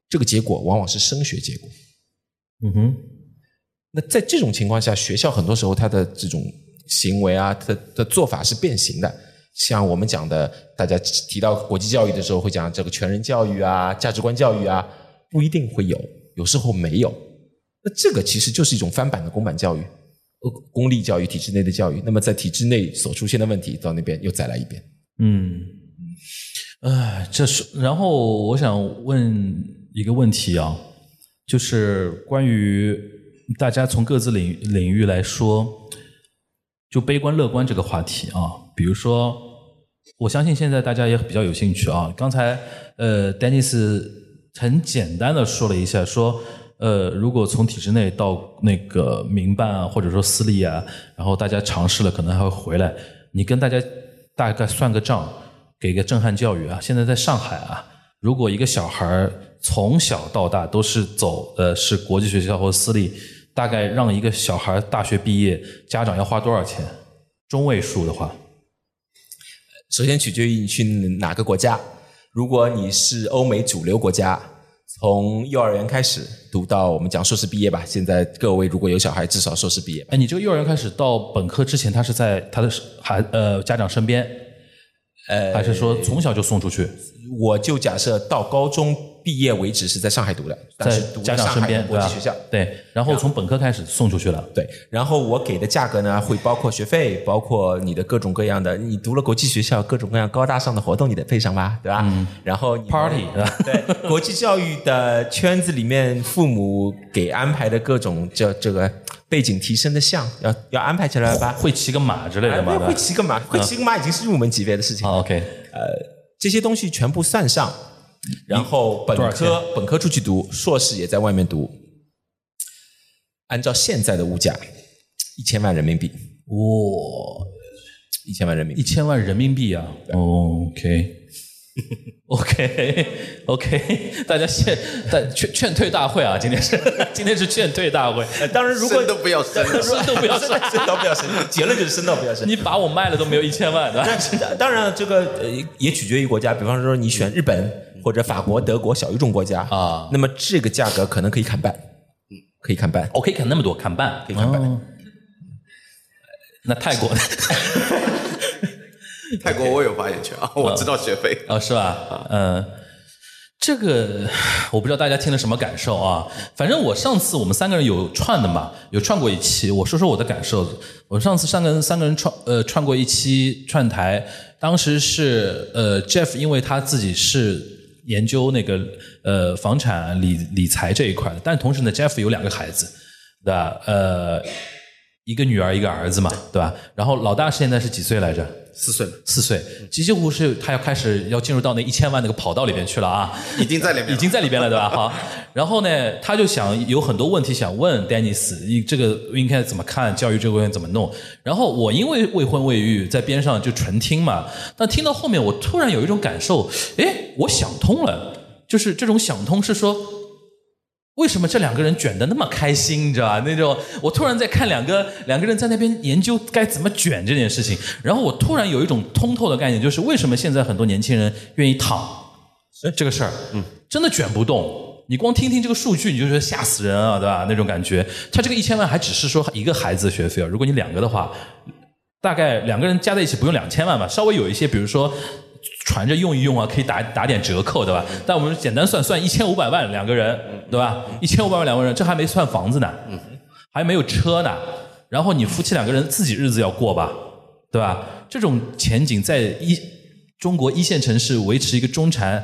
这个结果往往是升学结果。
嗯哼，
那在这种情况下，学校很多时候它的这种行为啊，它的做法是变形的。像我们讲的，大家提到国际教育的时候，会讲这个全人教育啊、价值观教育啊，不一定会有，有时候没有。那这个其实就是一种翻版的公版教育，呃，公立教育体制内的教育。那么在体制内所出现的问题，到那边又再来一遍。
嗯，哎，这是，然后我想问一个问题啊，就是关于大家从各自领领域来说，就悲观乐观这个话题啊，比如说，我相信现在大家也比较有兴趣啊。刚才呃，丹尼斯很简单的说了一下，说呃，如果从体制内到那个民办啊，或者说私立啊，然后大家尝试了，可能还会回来。你跟大家大概算个账，给个震撼教育啊。现在在上海啊，如果一个小孩儿从小到大都是走呃是国际学校或私立，大概让一个小孩大学毕业，家长要花多少钱？中位数的话，
首先取决于你去哪个国家。如果你是欧美主流国家，从幼儿园开始读到我们讲硕士毕业吧。现在各位如果有小孩，至少硕士毕业吧。
哎，你这个幼儿园开始到本科之前，他是在他的孩呃家长身边，
呃，
还是说从小就送出去？
我就假设到高中毕业为止是在上海读的，但
在
是读
家长身边，
国际学校。？
对，然后从本科开始送出去了。
对，然后我给的价格呢，会包括学费，包括你的各种各样的，你读了国际学校，各种各样高大上的活动你得配上吧，对吧？然后你
Party，对吧
对，国际教育的圈子里面，父母给安排的各种这这个背景提升的项，要要安排起来吧？
会骑个马之类的吗？
哎会骑个马，会骑个马已经是入门级别的事情
，OK，呃
这些东西全部算上，然后本科本科出去读，硕士也在外面读，按照现在的物价，一千万人民币，
哇，
一千万人民币。
一千万人民币啊！OK。OK OK，大家现但劝劝退大会啊！今天是今天是劝退大会，
呃当然，如果
生都不要生，
生都不要生，
生都不要生，结论就是生都不要生。
你把我卖了都没有一千万，对吧？
那当然，这个呃也取决于国家，比方说你选日本或者法国、德国小语种国家
啊
那么这个价格可能可以砍半，嗯，可以砍半。
我可以砍那么多，砍半，
可以砍半
哦那泰国
泰国我有发言权啊，我知道学费。
啊、是吧？呃，这个我不知道大家听了什么感受啊。反正我上次我们三个人有串的嘛，有串过一期。我说说我的感受。我上次三个人三个人串呃串过一期串台，当时是呃 Jeff，因为他自己是研究那个呃房产理理财这一块的，但同时呢，Jeff 有两个孩子，对吧？呃，一个女儿一个儿子嘛，对吧？然后老大现在是几岁来着？
四岁了，
四岁，几乎是他要开始要进入到那一千万那个跑道里边去了啊，
已经在里面，
已经在里边了，对吧？好，然后呢，他就想有很多问题想问丹尼斯，你这个应该怎么看教育这个问题怎么弄？然后我因为未婚未育，在边上就纯听嘛，但听到后面，我突然有一种感受，哎，我想通了，就是这种想通是说。为什么这两个人卷得那么开心？你知道吧？那种我突然在看两个两个人在那边研究该怎么卷这件事情，然后我突然有一种通透的概念，就是为什么现在很多年轻人愿意躺这个事儿，嗯，真的卷不动。你光听听这个数据，你就觉得吓死人啊，对吧？那种感觉。他这个一千万还只是说一个孩子的学费啊，如果你两个的话，大概两个人加在一起不用两千万吧，稍微有一些，比如说传着用一用啊，可以打打点折扣，对吧？但我们简单算算一千五百万两个人，对吧？一千五百万两个人，这还没算房子呢，还没有车呢。然后你夫妻两个人自己日子要过吧，对吧？这种前景在一中国一线城市维持一个中产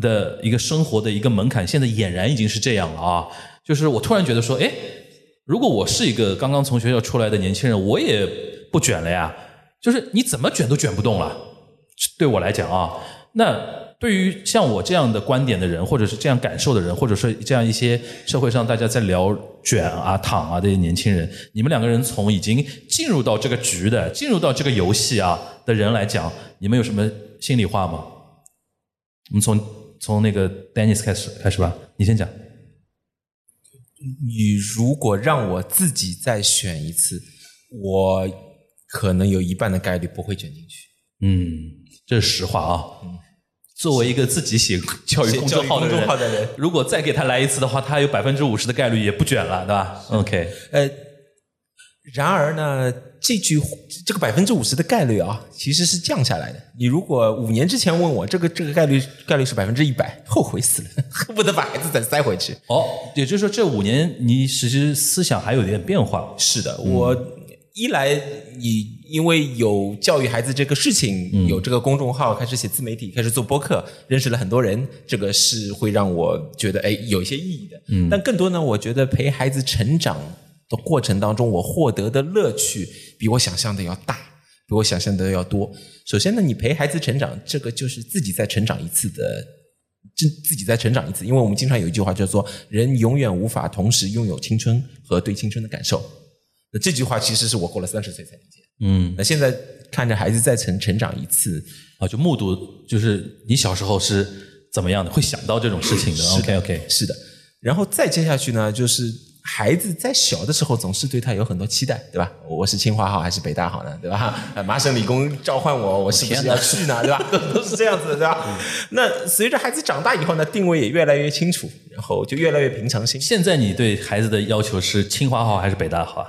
的一个生活的一个门槛，现在俨然已经是这样了啊！就是我突然觉得说，哎，如果我是一个刚刚从学校出来的年轻人，我也不卷了呀。就是你怎么卷都卷不动了。对我来讲啊，那对于像我这样的观点的人，或者是这样感受的人，或者是这样一些社会上大家在聊卷啊、躺啊这些年轻人，你们两个人从已经进入到这个局的、进入到这个游戏啊的人来讲，你们有什么心里话吗？我们从从那个 Dennis 开始开始吧，你先讲。
你如果让我自己再选一次，我可能有一半的概率不会卷进去。
嗯，这是实话啊。作为一个自己写教育公众号的人，如果再给他来一次的话，他有百分之五十的概率也不卷了，对吧？OK，
呃，然而呢，这句这个百分之五十的概率啊，其实是降下来的。你如果五年之前问我，这个这个概率概率是百分之一百，后悔死了，恨不得把孩子再塞回去。
哦，也就是说这五年你其实思想还有点变化。
是的，我一来你因为有教育孩子这个事情，有这个公众号，开始写自媒体，开始做播客，认识了很多人，这个是会让我觉得哎有一些意义的。嗯，但更多呢，我觉得陪孩子成长的过程当中，我获得的乐趣比我想象的要大，比我想象的要多。首先呢，你陪孩子成长，这个就是自己再成长一次的。自自己再成长一次，因为我们经常有一句话叫做“人永远无法同时拥有青春和对青春的感受”。那这句话其实是我过了三十岁才理解。
嗯，
那现在看着孩子再成成长一次，
啊，就目睹，就是你小时候是怎么样的，会想到这种事情的。OK OK，
是的。然后再接下去呢，就是孩子在小的时候总是对他有很多期待，对吧？我是清华好还是北大好呢？对吧？呃 麻省理工召唤我，我是不是要去呢？对吧？都 都是这样子的，对吧？那随着孩子长大以后呢，定位也越来越清楚，然后就越来越平常心。
现在你对孩子的要求是清华好还是北大好啊？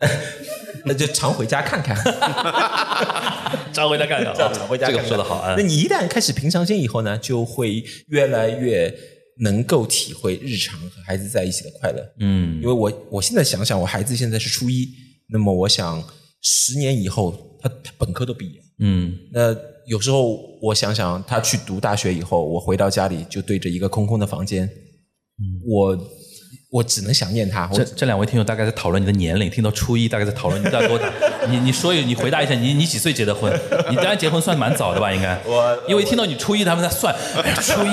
那就常回家看看，
常回家看看啊，
常回家看看。
这个说的好啊
那。你一旦开始平常心以后呢，就会越来越能够体会日常和孩子在一起的快乐。
嗯
因为我我现在想想，我孩子现在是初一，那么我想十年以后他他本科都毕业，
嗯
那有时候我想想，他去读大学以后，我回到家里就对着一个空空的房间，我我只能想念他。
这这两位听友大概在讨论你的年龄，听到初一大概在讨论你大概多大？你你说一，你回答一下，你你几岁结的婚？你当然结婚算蛮早的吧？应该。
我
因为听到你初一，他们在算，哎，初一，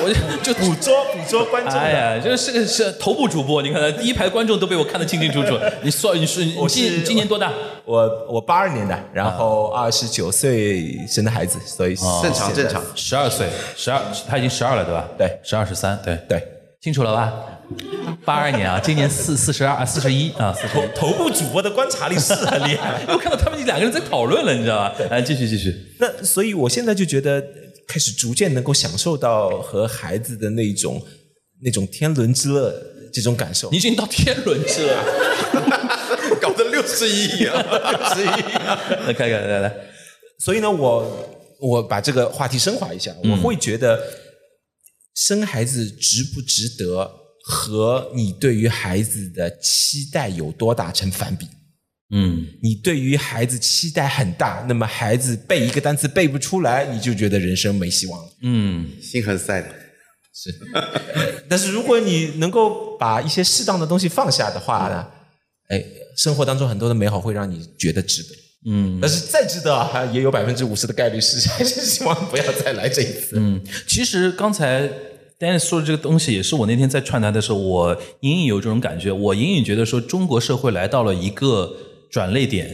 我就就
捕捉捕捉观众的。
哎呀，就是是个是头部主播，你看第一排观众都被我看得清清楚楚。你说你说你
我
今今年多大？
我我八二年的，然后二十九岁生的孩子，所以
正常正常。
十二岁，十二，他已经十二了，对吧？
对
十二十三，对
对。
清楚了吧？八二年啊，今年四四十二啊，四十一啊，
头头部主播的观察力是很厉害。
我看到他们两个人在讨论了，你知道吧？来，继续继续。
那所以，我现在就觉得开始逐渐能够享受到和孩子的那种那种天伦之乐这种感受
你。已经到天伦之了，
搞得六十亿啊，六十亿。
来看看来来，
所以呢，我我把这个话题升华一下，我会觉得生孩子值不值得和你对于孩子的期待有多大成反比。
嗯
你对于孩子期待很大，那么孩子背一个单词背不出来，你就觉得人生没希望了。
嗯，
心很塞的。
是，但是如果你能够把一些适当的东西放下的话呢，哎，生活当中很多的美好会让你觉得值得。
嗯
但是再值得啊，也有百分之五十的概率是，还是希望不要再来这一次。
嗯，其实刚才但是说这个东西，也是我那天在串台的时候，我隐隐有这种感觉。我隐隐觉得说，中国社会来到了一个转捩点。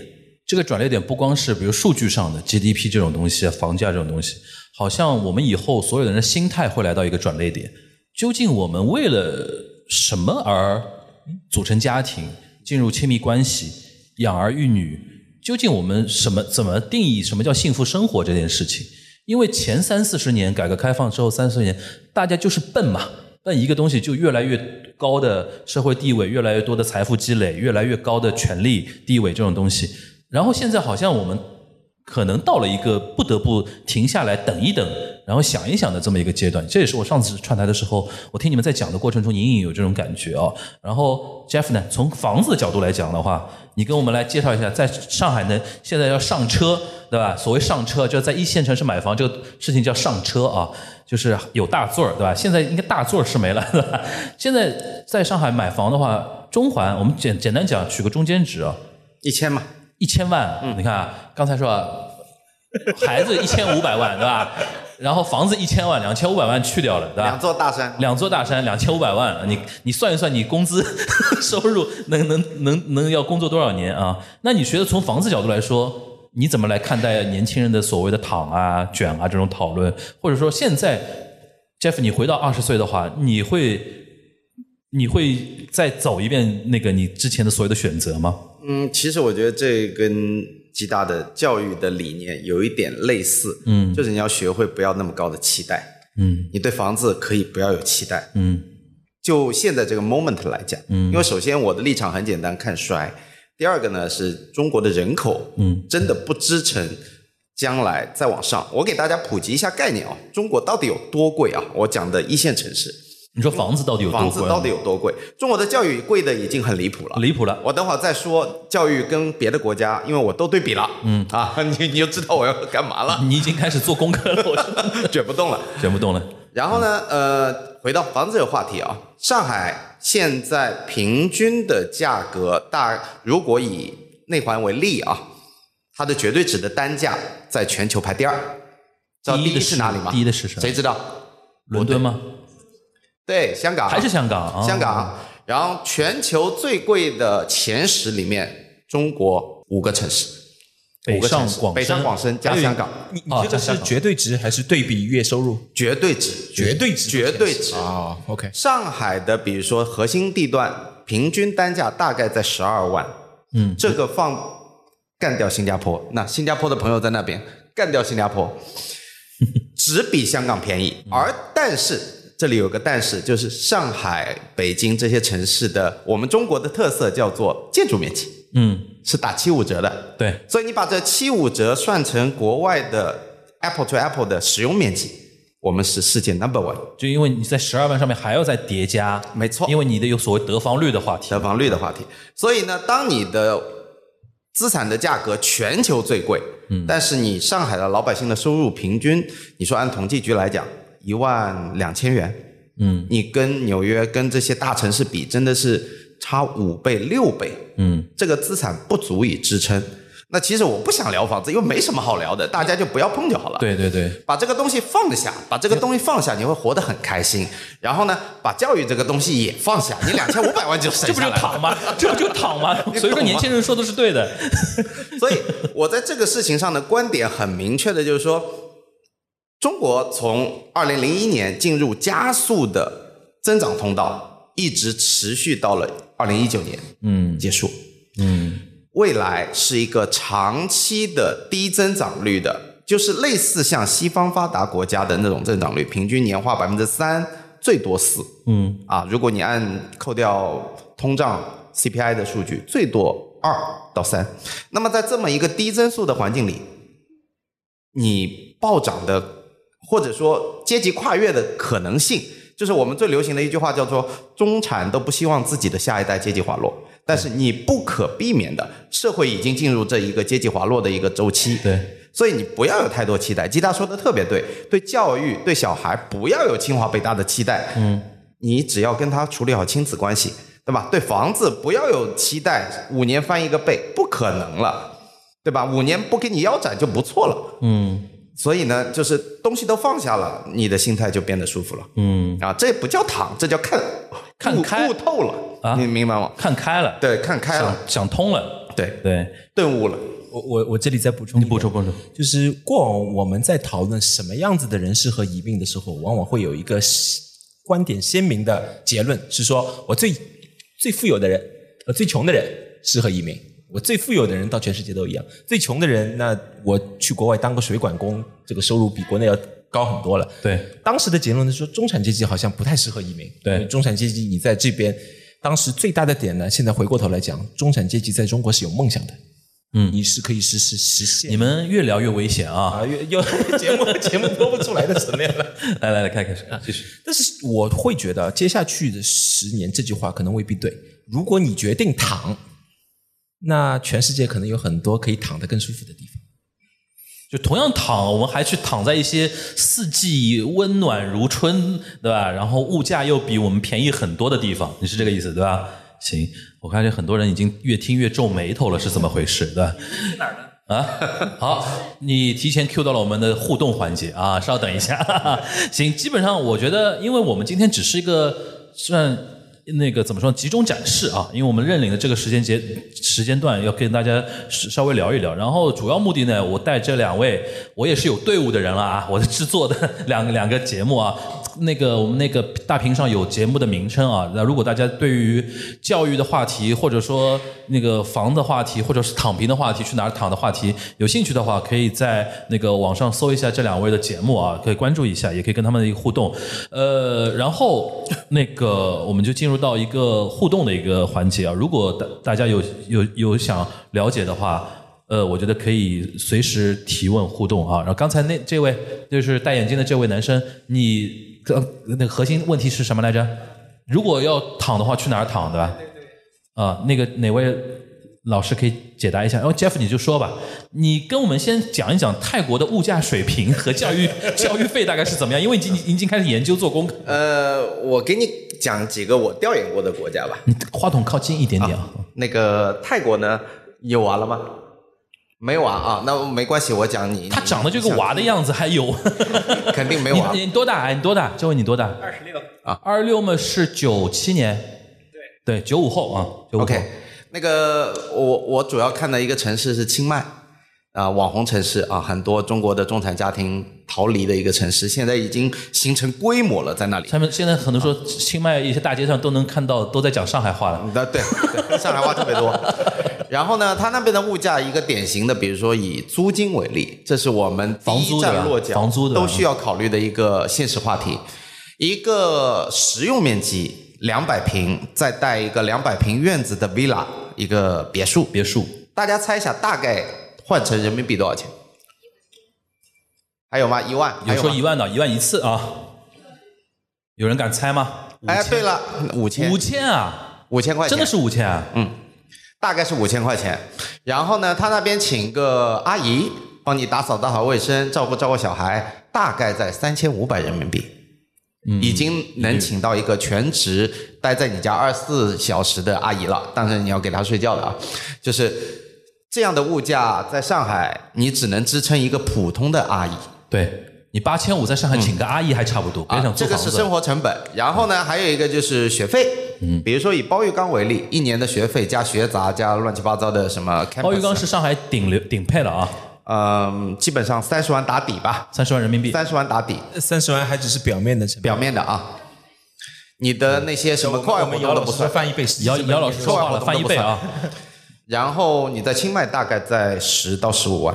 这个转捩点不光是比如数据上的 GDP 这种东西、房价这种东西，好像我们以后所有人的心态会来到一个转捩点。究竟我们为了什么而组成家庭、进入亲密关系、养儿育女？究竟我们什么怎么定义什么叫幸福生活这件事情？因为前三四十年改革开放之后三四十年，大家就是笨嘛，笨一个东西就越来越高的社会地位，越来越多的财富积累，越来越高的权力地位这种东西。然后现在好像我们可能到了一个不得不停下来等一等，然后想一想的这么一个阶段。这也是我上次串台的时候，我听你们在讲的过程中隐隐有这种感觉啊。然后 Jeff 呢，从房子的角度来讲的话，你跟我们来介绍一下，在上海呢，现在要上车，对吧？所谓上车，就在一线城市买房这个事情叫上车啊，就是有大座儿，对吧？现在应该大座儿是没了，对吧？现在在上海买房的话，中环我们简简单讲，取个中间值啊，
一千嘛，
一千万，你看啊，刚才说啊，孩子一千五百万，对吧？然后房子一千万，两千五百万去掉了，对吧？
两座大山。
两座大山，两千五百万，你你算一算，你工资 收入能能能能要工作多少年啊？那你觉得从房子角度来说，你怎么来看待年轻人的所谓的躺啊、卷啊这种讨论？或者说现在，Jeff，你回到二十岁的话，你会你会再走一遍那个你之前的所有的选择吗？
嗯，其实我觉得这跟吉大的教育的理念有一点类似，嗯，就是你要学会不要那么高的期待，
嗯
你对房子可以不要有期待。
嗯
就现在这个 moment 来讲，嗯，因为首先我的立场很简单，看衰；第二个呢是中国的人口，
嗯，
真的不支撑将来再往上。我给大家普及一下概念啊，中国到底有多贵啊？我讲的一线城市，
你说房子到底有多贵？
房子到底有多贵？中国的教育贵的已经很离谱了。
离谱了？
我等会儿再说教育跟别的国家，因为我都对比了，嗯啊，你你就知道我要干嘛了，
你已经开始做功课了，我说
卷不动了。
卷不动了。
然后呢，呃，回到房子这个话题啊，上海现在平均的价格大，如果以内环为例啊，它的绝对值的单价在全球排第二，知道第一
的
是哪里吗？
第一的是谁
谁知道？
伦敦吗？
对，香港
还是香港？啊
香港。然后全球最贵的前十里面，中国五个城市，
北
五个城市
上广深，
北上广深加香港，
你你这个
哦加香港
是绝对值还是对比月收入？
绝对值，
绝对值，
绝对值。
啊。OK，
上海的，比如说核心地段，平均单价大概在十二万。
嗯，
这个放干掉新加坡，那新加坡的朋友在那边干掉新加坡，只比香港便宜。而但是这里有个但是，就是上海、北京这些城市的我们中国的特色叫做建筑面积。
嗯，
是打七五折的。
对，
所以你把这七五折算成国外的 Apple to Apple 的使用面积，我们是世界 Number One。
就因为你在十二万上面还要再叠加，
没错
因为你的有所谓得房率的话题，
得房率的话题。所以呢，当你的资产的价格全球最贵，嗯，但是你上海的老百姓的收入平均，你说按统计局来讲，一万两千元，
嗯，
你跟纽约跟这些大城市比，真的是差五倍六倍，
嗯，
这个资产不足以支撑。那其实我不想聊房子，因为没什么好聊的，大家就不要碰就好了。
对对对，
把这个东西放下，把这个东西放下，你会活得很开心。然后呢，把教育这个东西也放下，你两千五百万就省
这不
下来了
就躺吗？这不就躺 吗？所以说年轻人说的是对的，
所以我在这个事情上的观点很明确的，就是说，中国从二零零一年进入加速的增长通道，一直持续到了二零一九年
嗯
结束。
嗯
未来是一个长期的低增长率的，就是类似像西方发达国家的那种增长率，平均年化百分之三，最多四。
嗯
啊，如果你按扣掉通胀 CPI 的数据，最多二到三。那么在这么一个低增速的环境里，你暴涨的或者说阶级跨越的可能性，就是我们最流行的一句话叫做“中产都不希望自己的下一代阶级滑落”。但是你不可避免的，社会已经进入这一个阶级滑落的一个周期。
对，
所以你不要有太多期待。吉大说的特别对，对教育、对小孩不要有清华北大的期待。嗯，你只要跟他处理好亲子关系，对吧？对房子不要有期待，五年翻一个倍，不可能了，对吧？五年不给你腰斩就不错了。
嗯
所以呢，就是东西都放下了，你的心态就变得舒服了。
嗯，
啊，这不叫躺，这叫看
看开。
悟透了
啊。
你明白吗？
看开了，
对，看开了。
想，想通了，
对，
对，
顿悟了。
我我我这里再补充，
你补充补充，
就是过往我们在讨论什么样子的人适合移民的时候，往往会有一个观点鲜明的结论，是说我最最富有的人和最穷的人适合移民。我最富有的人到全世界都一样，最穷的人，那我去国外当个水管工，这个收入比国内要高很多了。
对，
当时的结论是说，中产阶级好像不太适合移民。
对
中产阶级你在这边，当时最大的点呢，现在回过头来讲，中产阶级在中国是有梦想的。
嗯
你是可以实施实现
你们越聊越危险啊！
啊，越又 节目节目播不出来的层面了。
来来来，开开始，继续。
但是我会觉得，接下去的十年这句话可能未必对。如果你决定躺，那全世界可能有很多可以躺得更舒服的地方。
就同样躺，我们还去躺在一些四季温暖如春，对吧？然后物价又比我们便宜很多的地方，你是这个意思对吧？行，我看见很多人已经越听越皱眉头了，是怎么回事？对吧？哪儿的？啊，好，你提前 Q 到了我们的互动环节啊，稍等一下。行，基本上我觉得，因为我们今天只是一个算那个怎么说集中展示啊，因为我们认领的这个时间节时间段要跟大家稍微聊一聊。然后主要目的呢，我带这两位，我也是有队伍的人了啊，我是制作的 两两个节目啊。那个我们那个大屏上有节目的名称啊，那如果大家对于教育的话题，或者说那个房的话题，或者是躺平的话题，去哪儿躺的话题，有兴趣的话，可以在那个网上搜一下这两位的节目啊，可以关注一下，也可以跟他们的一个互动。呃，然后那个我们就进入入到一个互动的一个环节啊，如果大大家有有有想了解的话。呃，我觉得可以随时提问互动啊。然后刚才那这位就是戴眼镜的这位男生，你呃那个核心问题是什么来着？如果要躺的话，去哪儿躺，对吧？对对。啊，那个哪位老师可以解答一下？然后 Jeff 你就说吧，你跟我们先讲一讲泰国的物价水平和教育 教育费大概是怎么样？因为已经已经开始研究做功课。
呃，我给你讲几个我调研过的国家吧。
你话筒靠近一点点啊。
那个泰国呢，有娃了吗？没娃啊，那没关系，我讲你。
他长得就个娃的样子，还有
肯定没娃
你你多大？你多大？这问你多大？
二十六
啊，二十六嘛是九七年，对对，九五后啊，九五后。
OK，那个我我主要看的一个城市是清迈啊、网红城市啊，很多中国的中产家庭逃离的一个城市，现在已经形成规模了，在那里。
他们现在可能说清迈一些大街上都能看到，都在讲上海话了。
那对对，上海话特别多。然后呢，它那边的物价一个典型的，比如说以租金为例，这是我们第一
房租对吧
站落脚
房租的
都需要考虑的一个现实话题。一个实用面积两百平，再带一个两百平院子的 villa，一个别墅，
别墅
大家猜一下，大概换成人民币多少钱？还有吗？一万？还
有说一万的，一万一次啊？有人敢猜吗？
哎，对了，五千，
五千啊，
五千块钱，
真的是五千啊？
嗯大概是五千块钱。然后呢，他那边请个阿姨帮你打扫打扫卫生，照顾照顾小孩，大概在三千五百人民币。已经能请到一个全职待在你家二十四小时的阿姨了，但是你要给她睡觉的啊。就是这样的物价，在上海你只能支撑一个普通的阿姨。
对你八千五在上海请个阿姨还差不多，别
啊
想，租房子。
这个是生活成本。然后呢，还有一个就是学费。嗯，比如说以包玉刚为例，一年的学费加学杂加乱七八糟的什么
包玉刚是上海顶流顶配了啊，
嗯，基本上三十万打底吧，
三十万人民币。
三十万打底，
三十万还只是表面的成本。
表面的啊。你的那些什么课外
我们姚老师
活动都不算，
翻一倍，
姚姚老师说话了，翻一倍啊！
然后你在清迈大概在十到十五万，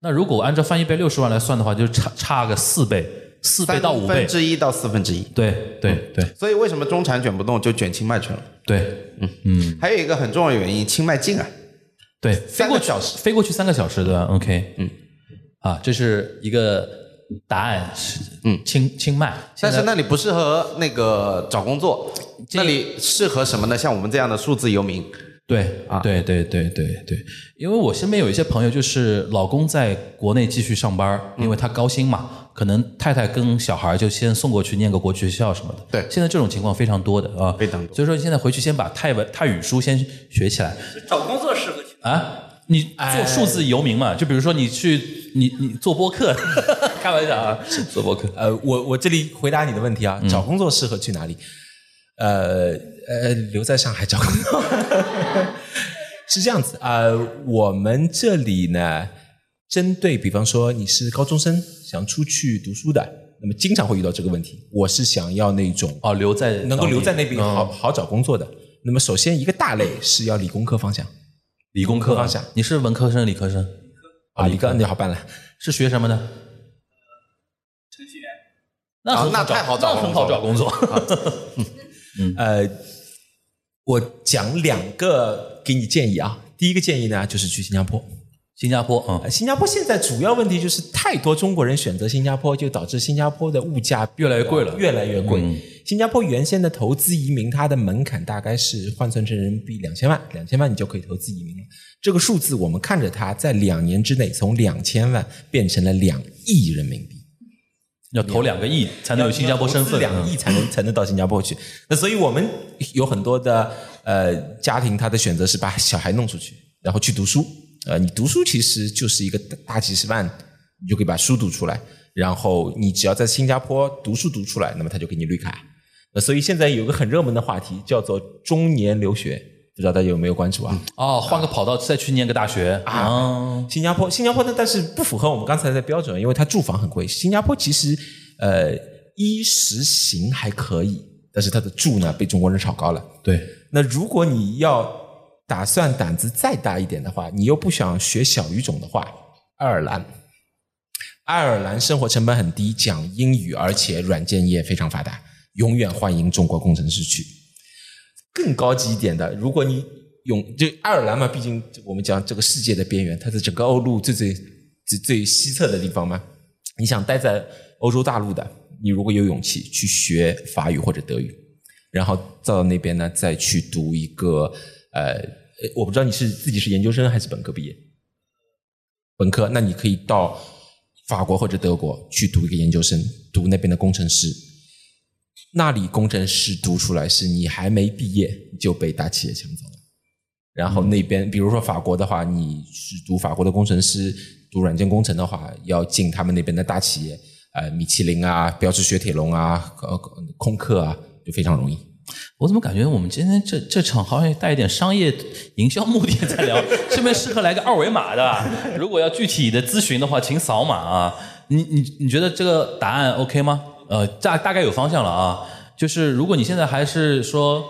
那如果按照翻一倍六十万来算的话，就差差个四倍，四倍到五倍
分。之一到四分之一。
对对对
所以为什么中产卷不动就卷清迈去了？
对嗯嗯
还有一个很重要的原因，清迈近啊，
对，飞过去
三个小时
飞过去三个小时对吧？OK，嗯，啊，这是一个答案是嗯清清迈，
但是那里不适合那个找工作，那里适合什么呢？像我们这样的数字游民，
对
啊。
对对对对对，因为我身边有一些朋友，就是老公在国内继续上班，因为他高薪嘛，可能太太跟小孩就先送过去念个国际学校什么的。
对。
现在这种情况非常多的啊，
非常多。
所以说现在回去先把泰文泰语书先学起来。
找工作适合去。
啊。你做数字游民嘛，就比如说你去你你做播客，开玩笑啊，做播客。
呃，我我这里回答你的问题啊，找工作适合去哪里？呃呃，留在上海找工作 是这样子啊、呃我们这里呢，针对比方说你是高中生想出去读书的，那么经常会遇到这个问题。我是想要那种
哦，留在
能够留在那边
嗯
好好找工作的。那么首先一个大类是要理工科方向
理工科
方向
你是文科生、理科生？
啊，理科你好办了。
是学什么的？
程序员，
那
啊那太好找
那很好找工作。
嗯呃，我讲两个给你建议啊。第一个建议呢，就是去新加坡。
新加坡，嗯，
呃新加坡现在主要问题就是太多中国人选择新加坡，就导致新加坡的物价
越来越贵了
越来越贵。
嗯
新加坡原先的投资移民，它的门槛大概是换算成人民币两千万，两千万你就可以投资移民了。这个数字我们看着它在两年之内从两千万变成了两亿人民币。
要投两个亿才能有新加坡身份。嗯
两亿才能才能到新加坡去。那所以我们有很多的呃家庭，他的选择是把小孩弄出去，然后去读书。呃，你读书其实就是一个大大几十万，你就可以把书读出来。然后你只要在新加坡读书读出来，那么他就给你绿卡。那所以现在有个很热门的话题叫做中年留学，不知道大家有没有关注啊？
哦，换个跑道再去念个大学啊。
新加坡，新加坡呢，但是不符合我们刚才的标准，因为它住房很贵。新加坡其实呃衣食行还可以，但是它的住呢被中国人炒高了。
对，
那如果你要打算胆子再大一点的话，你又不想学小语种的话，爱尔兰，爱尔兰生活成本很低，讲英语，而且软件业非常发达，永远欢迎中国工程师去。更高级一点的，如果你勇就爱尔兰嘛，毕竟我们讲这个世界的边缘，它是整个欧陆最最最最西侧的地方嘛。你想待在欧洲大陆的，你如果有勇气去学法语或者德语，然后到那边呢再去读一个，呃我不知道你是自己是研究生还是本科毕业，本科，那你可以到法国或者德国去读一个研究生，读那边的工程师。那里工程师读出来是你还没毕业就被大企业抢走了，然后那边比如说法国的话，你是读法国的工程师，读软件工程的话，要进他们那边的大企业，呃，米其林啊、标致雪铁龙啊、呃空客啊，就非常容易。
我怎么感觉我们今天这这场好像带一点商业营销目的在聊，这边适合来个二维码的？如果要具体的咨询的话，请扫码啊。你你你觉得这个答案 OK 吗？呃，大大概有方向了啊。就是如果你现在还是说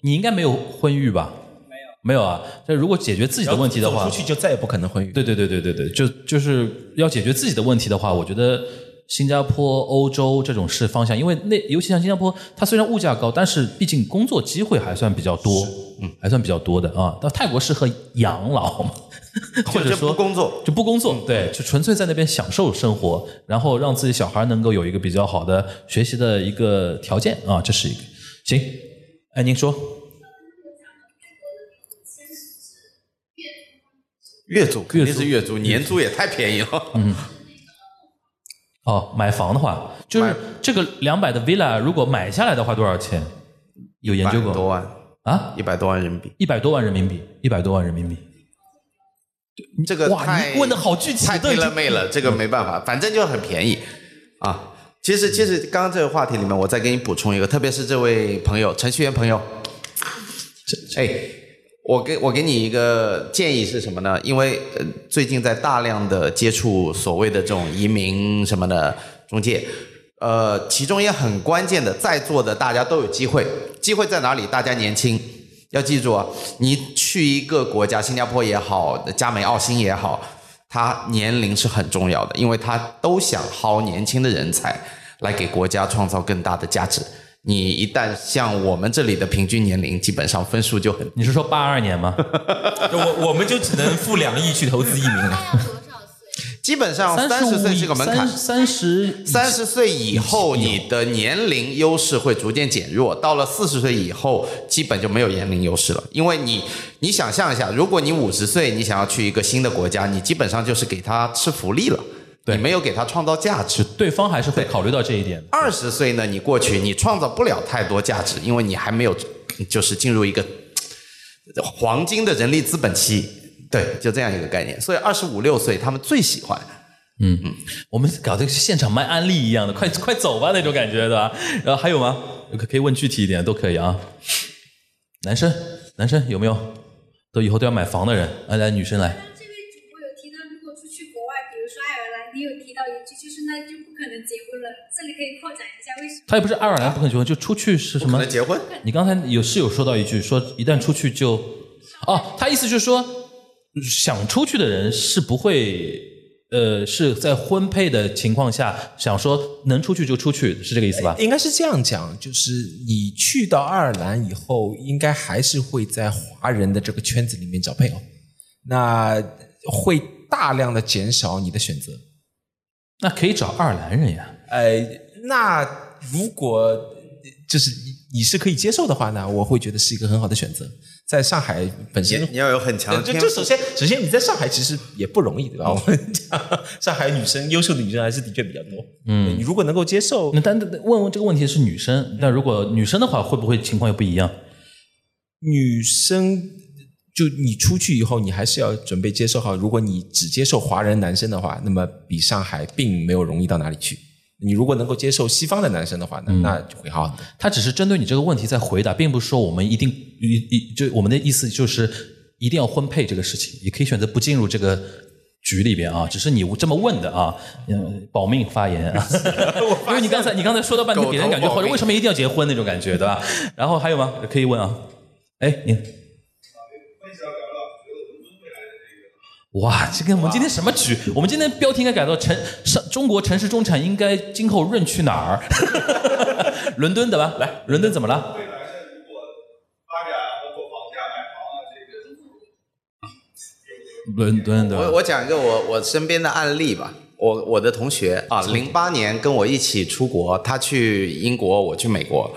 你应该没有婚育吧？没有，没有啊。这如果解决自己的问题的话，
走出去就再也不可能婚育。
对对对对对对，就就是要解决自己的问题的话，我觉得新加坡、欧洲这种是方向，因为那尤其像新加坡，它虽然物价高，但是毕竟工作机会还算比较多。嗯，还算比较多的啊。到泰国适合养老嘛，或者
就
说
不工作
就不工作，对，就纯粹在那边享受生活，然后让自己小孩能够有一个比较好的学习的一个条件啊，这是一个行。哎，您说
月租肯定是月租，年租也太便宜了。嗯，
哦，买房的话，就是这个两百的 villa 如果买下来的话多少钱？有研究过
多万，
啊？
一百多万人民币，
一百多万人民币，一百多万人民币。
这个
哇，你问的好具体，
太
都已经
了妹了，这个没办法，反正就很便宜啊。其实，其实刚刚这个话题里面，我再给你补充一个，特别是这位朋友，程序员朋友，哎，我给我给你一个建议是什么呢？因为呃最近在大量的接触所谓的这种移民什么的中介，呃，其中也很关键的，在座的大家都有机会，机会在哪里？大家年轻，要记住啊，你去一个国家，新加坡也好，加美澳新也好，它年龄是很重要的，因为它都想薅年轻的人才来给国家创造更大的价值。你一旦像我们这里的平均年龄，基本上分数就很
你是说八二年吗？
我我们就只能付两亿去投资移民了。
基本上三十岁是个门槛。
三十
三十岁以后，你的年龄优势会逐渐减弱。到了四十岁以后，基本就没有年龄优势了。因为你，你想象一下，如果你五十岁，你想要去一个新的国家，你基本上就是给他吃福利了，你没有给他创造价值。
对方还是会考虑到这一点。
二十岁呢，你过去你创造不了太多价值，因为你还没有就是进入一个呃黄金的人力资本期，对，就这样一个概念。所以二十五六岁他们最喜欢。
嗯嗯我们搞这个现场卖安利一样的，快快走吧那种感觉，对吧？然后还有吗？可可以问具体一点，都可以啊。男生，男生有没有？都以后都要买房的人，来来，女生来。
这位主播有提到，如果出去国外，比如说爱尔兰，你有提到一句，就是那就不可能结婚了。这里可以扩展一下，为什么？
他也不是爱尔兰不可能结婚，就出去是什么
可能？结婚，
你刚才有室友说到一句，说一旦出去就，哦，他意思就是说，想出去的人是不会，呃，是在婚配的情况下想说能出去就出去，是这个意思吧？
应该是这样讲，就是你去到爱尔兰以后，应该还是会在华人的这个圈子里面找配偶，那会大量的减少你的选择。
那可以找爱尔兰人呀。
呃，那如果就是你你是可以接受的话呢，我会觉得是一个很好的选择。在上海本身
你要有很强的
就。就首先，首先你在上海其实也不容易，对吧？我们讲上海女生优秀的女生还是的确比较多。嗯，你如果能够接受
那但但问问这个问题是女生，那如果女生的话，会不会情况又不一样？
女生，就你出去以后，你还是要准备接受好。如果你只接受华人男生的话，那么比上海并没有容易到哪里去。你如果能够接受西方的男生的话，那、那就会好。
他只是针对你这个问题在回答，并不是说我们一定一一就我们的意思就是一定要婚配这个事情，也可以选择不进入这个局里边啊，只是你这么问的啊，嗯，保命发言啊，因为你刚才你刚才说到半天，给人感觉好像为什么一定要结婚那种感觉，对吧？然后还有吗？可以问啊，哎，你。哇，这跟我们今天什么局？我们今天标题应该改到城上中国城市中产应该今后润去哪儿？伦敦的吧？来，伦敦怎么了？
未来的如果发展包括房价、买房啊，这个
伦敦的
我我讲一个我我身边的案例吧。我我的同学啊，零八年跟我一起出国，他去英国，我去美国。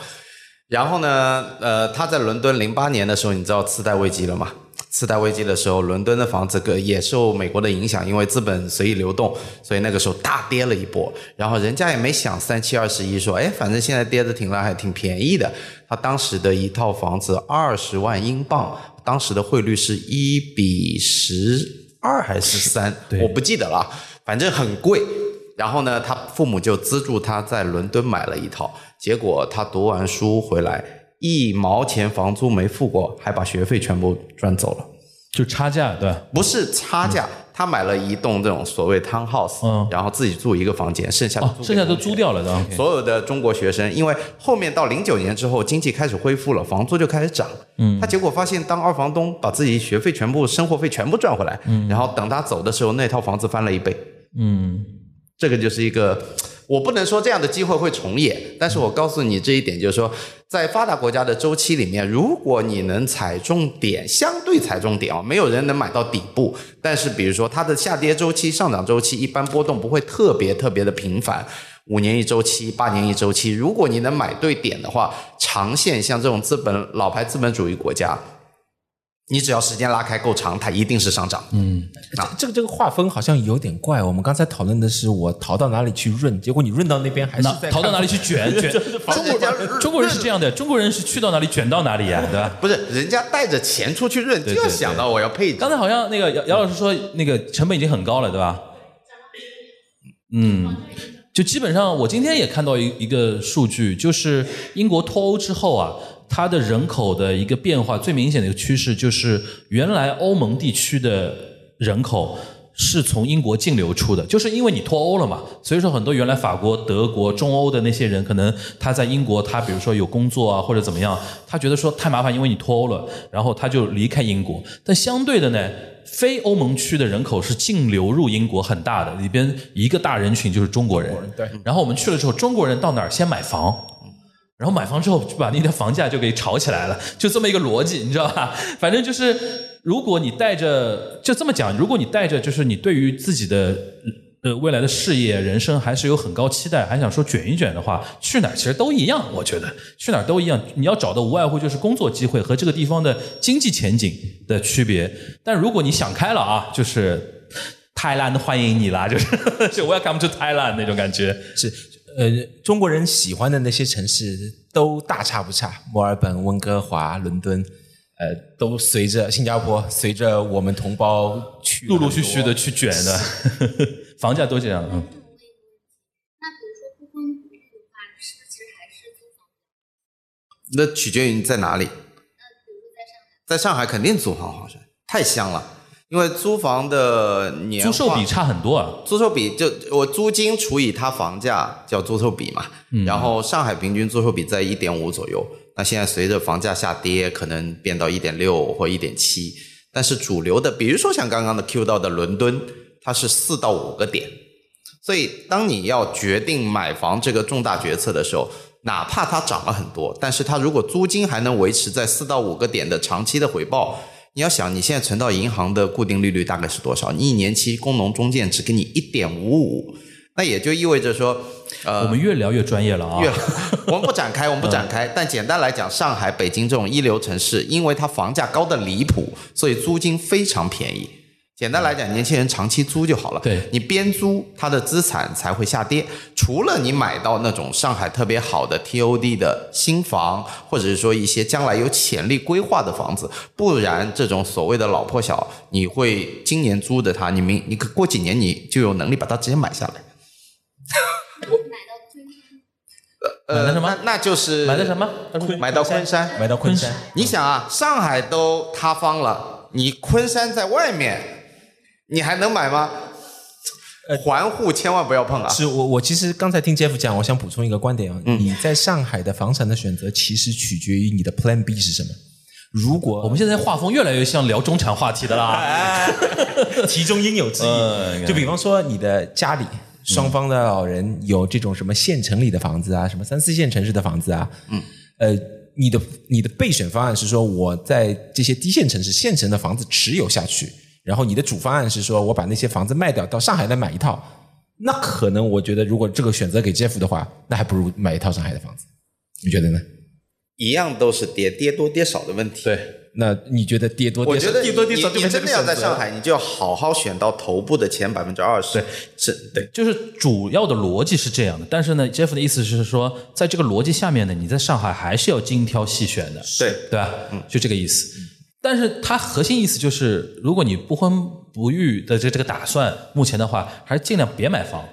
然后呢，呃，他在伦敦零八年的时候，你知道次贷危机了吗？次贷危机的时候，伦敦的房子个也受美国的影响，因为资本随意流动，所以那个时候大跌了一波。然后人家也没想三七二十一，说，哎，反正现在跌的挺烂，还挺便宜的。他当时的一套房子二十万英镑，当时的汇率是一比十二还是三，我不记得了，反正很贵。然后呢，他父母就资助他在伦敦买了一套，结果他读完书回来，一毛钱房租没付过，还把学费全部赚走了。
就差价，对？
不是差价，他买了一栋这种所谓 townhouse，、
嗯
然后自己住一个房间，剩下的
剩下都租掉了
所有的中国学生，因为后面到零九年之后，经济开始恢复了，房租就开始涨。嗯，他结果发现当二房东把自己学费全部、生活费全部赚回来，嗯，然后等他走的时候，那套房子翻了一倍。
嗯，
这个就是一个我不能说这样的机会会重演，但是我告诉你这一点，就是说，在发达国家的周期里面，如果你能踩中点，相对踩中点啊，没有人能买到底部，但是比如说它的下跌周期、上涨周期一般波动不会特别特别的频繁，五年一周期、八年一周期，如果你能买对点的话，长线像这种资本老牌资本主义国家。你只要时间拉开够长，它一定是上涨。嗯，
这个这个划分好像有点怪。我们刚才讨论的是我逃到哪里去润，结果你润到那边还是在
逃到哪里去卷卷？中国人中国人是这样的，中国人是去到哪里卷到哪里呀，对吧？
不是，人家带着钱出去润，就要想到我要配置。
刚才好像那个姚姚老师说，那个成本已经很高了，对吧？嗯，就基本上我今天也看到一一个数据，就是英国脱欧之后啊，它的人口的一个变化最明显的一个趋势就是，原来欧盟地区的人口。是从英国净流出的，就是因为你脱欧了嘛，所以说很多原来法国、德国、中欧的那些人，可能他在英国，他比如说有工作啊或者怎么样，他觉得说太麻烦，因为你脱欧了，然后他就离开英国。但相对的呢，非欧盟区的人口是净流入英国很大的，里边一个大人群就是中国人。
对，
然后我们去了之后，中国人到哪儿先买房，然后买房之后就把那个房价就给炒起来了，就这么一个逻辑，你知道吧？反正就是，如果你带着就这么讲，如果你带着就是你对于自己的呃未来的事业、人生还是有很高期待，还想说卷一卷的话，去哪儿其实都一样，我觉得去哪儿都一样。你要找的无外乎就是工作机会和这个地方的经济前景的区别。但如果你想开了啊，就是。Thailand 欢迎你啦，就是就 Welcome to Thailand 那种感觉。
是 呃，中国人喜欢的那些城市都大差不差，墨尔本、温哥华、伦敦，呃，都随着新加坡，随着我们同胞去
陆陆续续的去卷的，房价都这样。嗯，
那比如说的话，是不是其实还是租房？
那取决于你在哪里，
那比如说在上海，
在上海肯定租房好像太香了，因为租房的年
租售比差很多啊。
租售比就我租金除以它房价叫租售比嘛，
嗯
然后上海平均租售比在一点五左右，那现在随着房价下跌，可能变到一点六或一点七，但是主流的，比如说像刚刚的 Q 到的伦敦，它是四到五个点，所以当你要决定买房这个重大决策的时候，哪怕它涨了很多，但是它如果租金还能维持在四到五个点的长期的回报。你要想，你现在存到银行的固定利率大概是多少？你一年期工农中建只给你一点五五，那也就意味着说，呃，
我们越聊越专业了啊。
越我们不展开，我们不展开。但简单来讲，上海、北京这种一流城市，因为它房价高的离谱，所以租金非常便宜。简单来讲，年轻人长期租就好了。
对
你边租，它的资产才会下跌。除了你买到那种上海特别好的 TOD 的新房，或者是说一些将来有潜力规划的房子，不然这种所谓的老破小，你会今年租的它，你明你过几年你就有能力把它直接买下来。
买到昆山，
呃，
买的什么
那那就是
买的什么？
买到昆山。
买到昆山，
你想啊，上海都塌方了，你昆山在外面，你还能买吗？环户千万不要碰啊！
是我我其实刚才听 Jeff 讲，我想补充一个观点啊，
嗯
你在上海的房产的选择其实取决于你的 Plan B 是什么。如果
我们现在画风越来越像聊中产话题的啦。
其中应有之
嗯
义。就比方说，你的家里双方的老人有这种什么县城里的房子啊，什么三四线城市的房子啊，嗯，呃，你的你的备选方案是说我在这些低线城市、县城的房子持有下去，然后你的主方案是说我把那些房子卖掉，到上海来买一套。那可能我觉得，如果这个选择给 Jeff 的话，那还不如买一套上海的房子。你觉得呢？
一样都是跌，跌多跌少的问题。，
对，
那你觉得跌多跌少？
我觉得
跌多跌少
你你真的要在上海，你就要好好选到头部的前百分之二十。
对，
是对。
就是主要的逻辑是这样的，但是呢，Jeff 的意思是说，在这个逻辑下面呢，你在上海还是要精挑细选的，
对
对吧？嗯，就这个意思。但是它核心意思就是，如果你不婚不育的这这个打算，目前的话，还是尽量别买房。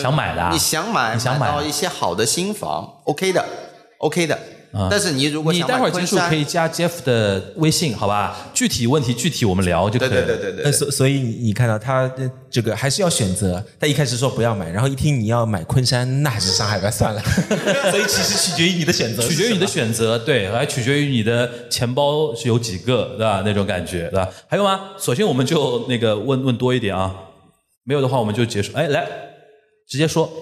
想买的啊，
你想买，
你想买
到一些好的新房，OK 的，OK 的。但是你如果想
你待会儿结束可以加 Jeff 的微信，好吧？具体问题具体我们聊就可以
对
了。
对对对对
呃，所所以你你看到他呃这个还是要选择，他一开始说不要买，然后一听你要买昆山，那还是上海吧，算了。所以其实取决于你的选择，
取决于你的选择，对，还取决于你的钱包是有几个，对吧？那种感觉，对吧？还有吗？首先我们就那个问问多一点啊。没有的话我们就结束。哎，来，直接说。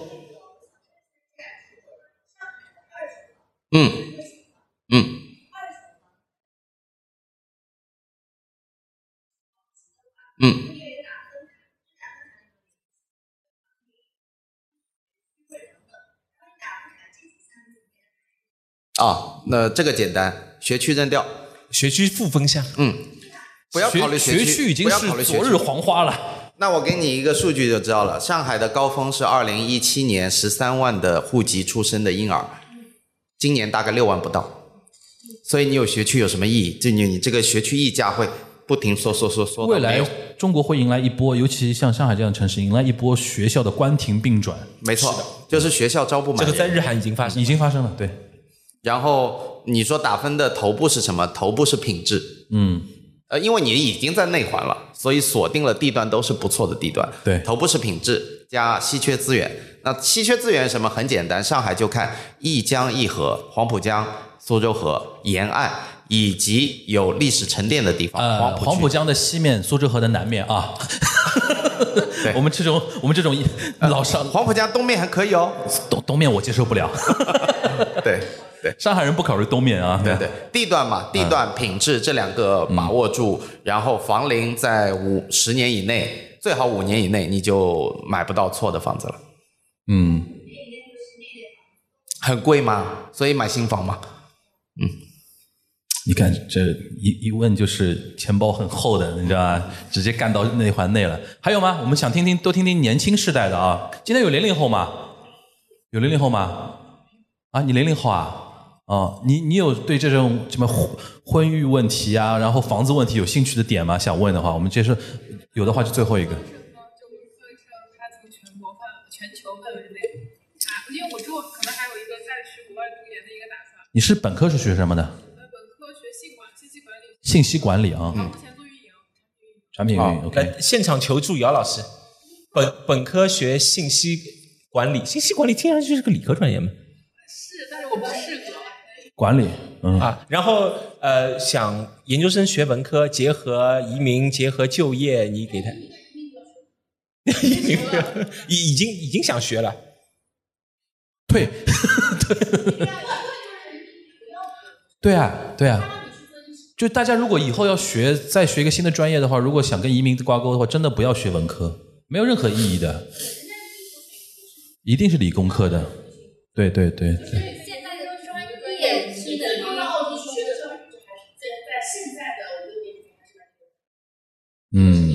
啊，那这个简单，学区扔掉，
学区负风向，
嗯，不要考虑
学
区，
已经
不要考虑学区
是昨日黄花了。
那我给你一个数据就知道了，上海的高峰是二零一七年十三万的户籍出生的婴儿，今年大概六万不到，所以你有学区有什么意义？就你你这个学区溢价会不停缩缩缩缩
未来中国会迎来一波，尤其像上海这样的城市，迎来一波学校的关停并转，
没错，就是学校招不满。
这个在日韩已经发生
已。经发生了。对，
然后你说打分的头部是什么？头部是品质，
嗯，
呃，因为你已经在内环了，所以锁定了地段都是不错的地段。
对
头部是品质加稀缺资源。那稀缺资源什么？很简单，上海就看一江一河、黄浦江、苏州河沿岸以及有历史沉淀的地方。
呃，
黄浦
江的西面，苏州河的南面啊。我们这种我们这种老上
黄浦江东面还可以哦。
东东面我接受不了，
对对。
上海人不考虑东面啊。
对对，地段嘛，地段、品质这两个把握住，然后房龄在五十年以内，最好五年以内，你就买不到错的房子了。
嗯，
很贵吗？所以买新房嘛。
你看这一一问就是钱包很厚的，你知道吧？直接干到内环内了。还有吗？我们想听听，多听听年轻世代的啊。今天有零零后吗？有零零后吗？啊，你零零后啊？哦，你你有对这种什么婚婚育问题啊，然后房子问题有兴趣的点吗？想问的话，我们接着，有的话就最后一个。
就全国范全球范围内啊，因为我之后可能还有一个再去国外读研的一个打算。
你是本科是学什么的？
呃，本科学信管信息管理，
信息管理啊，
目前做运营。
产品运营。OK，
现场求助姚老师。本本科学信息管理，信息管理听上去是个理科专业吗？
管理，嗯，
啊，然后呃，想研究生学文科，结合移民，结合就业，你给他移民已已经已经想学了。
退，对啊，对啊。就大家如果以后要学再学一个新的专业的话，如果想跟移民挂钩的话，真的不要学文科，没有任何意义的，一定是理工科的。对对对对，
现在的专业是的，
放到澳洲学的教育，就还是在在现在的我们年龄还是蛮多的。
嗯。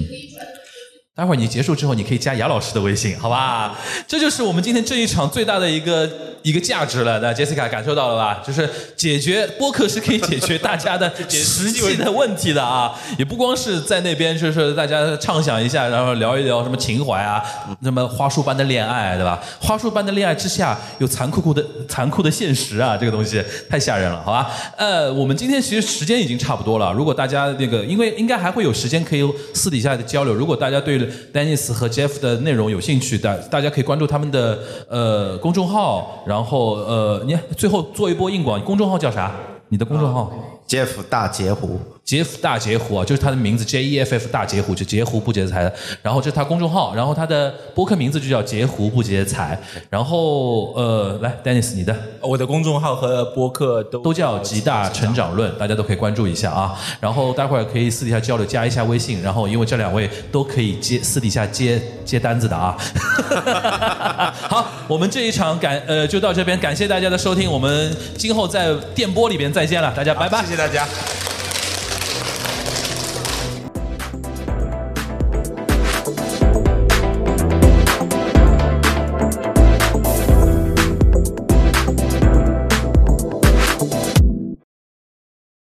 待会儿你结束之后，你可以加雅老师的微信，好吧？这就是我们今天这一场最大的一个一个价值了。那杰西卡感受到了吧？就是解决播客是可以解决大家的实际的问题的啊，也不光是在那边就是大家畅想一下，然后聊一聊什么情怀啊，什么花束般的恋爱，对吧？花束般的恋爱之下有残酷酷的残酷的现实啊，这个东西太吓人了，好吧？呃，我们今天其实时间已经差不多了，如果大家那个，因为应该还会有时间可以私底下的交流，如果大家对 Dennis 和 Jeff 的内容有兴趣的，大家可以关注他们的呃公众号，然后呃，你最后做一波硬广，公众号叫啥？你的公众号
？Jeff 大截胡，
杰夫大截胡啊，就是他的名字 J E F F 大截胡，就截胡不劫财的。然后这是他公众号，然后他的播客名字就叫截胡不劫财。然后呃，来 Dennis 你的
我的公众号和播客都
都叫极大成长论，大家都可以关注一下啊。然后待会儿可以私底下交流，加一下微信。然后因为这两位都可以接私底下接接单子的啊。好，我们这一场感呃就到这边，感谢大家的收听，我们今后在电波里边再见了，大家拜拜。
谢谢大家。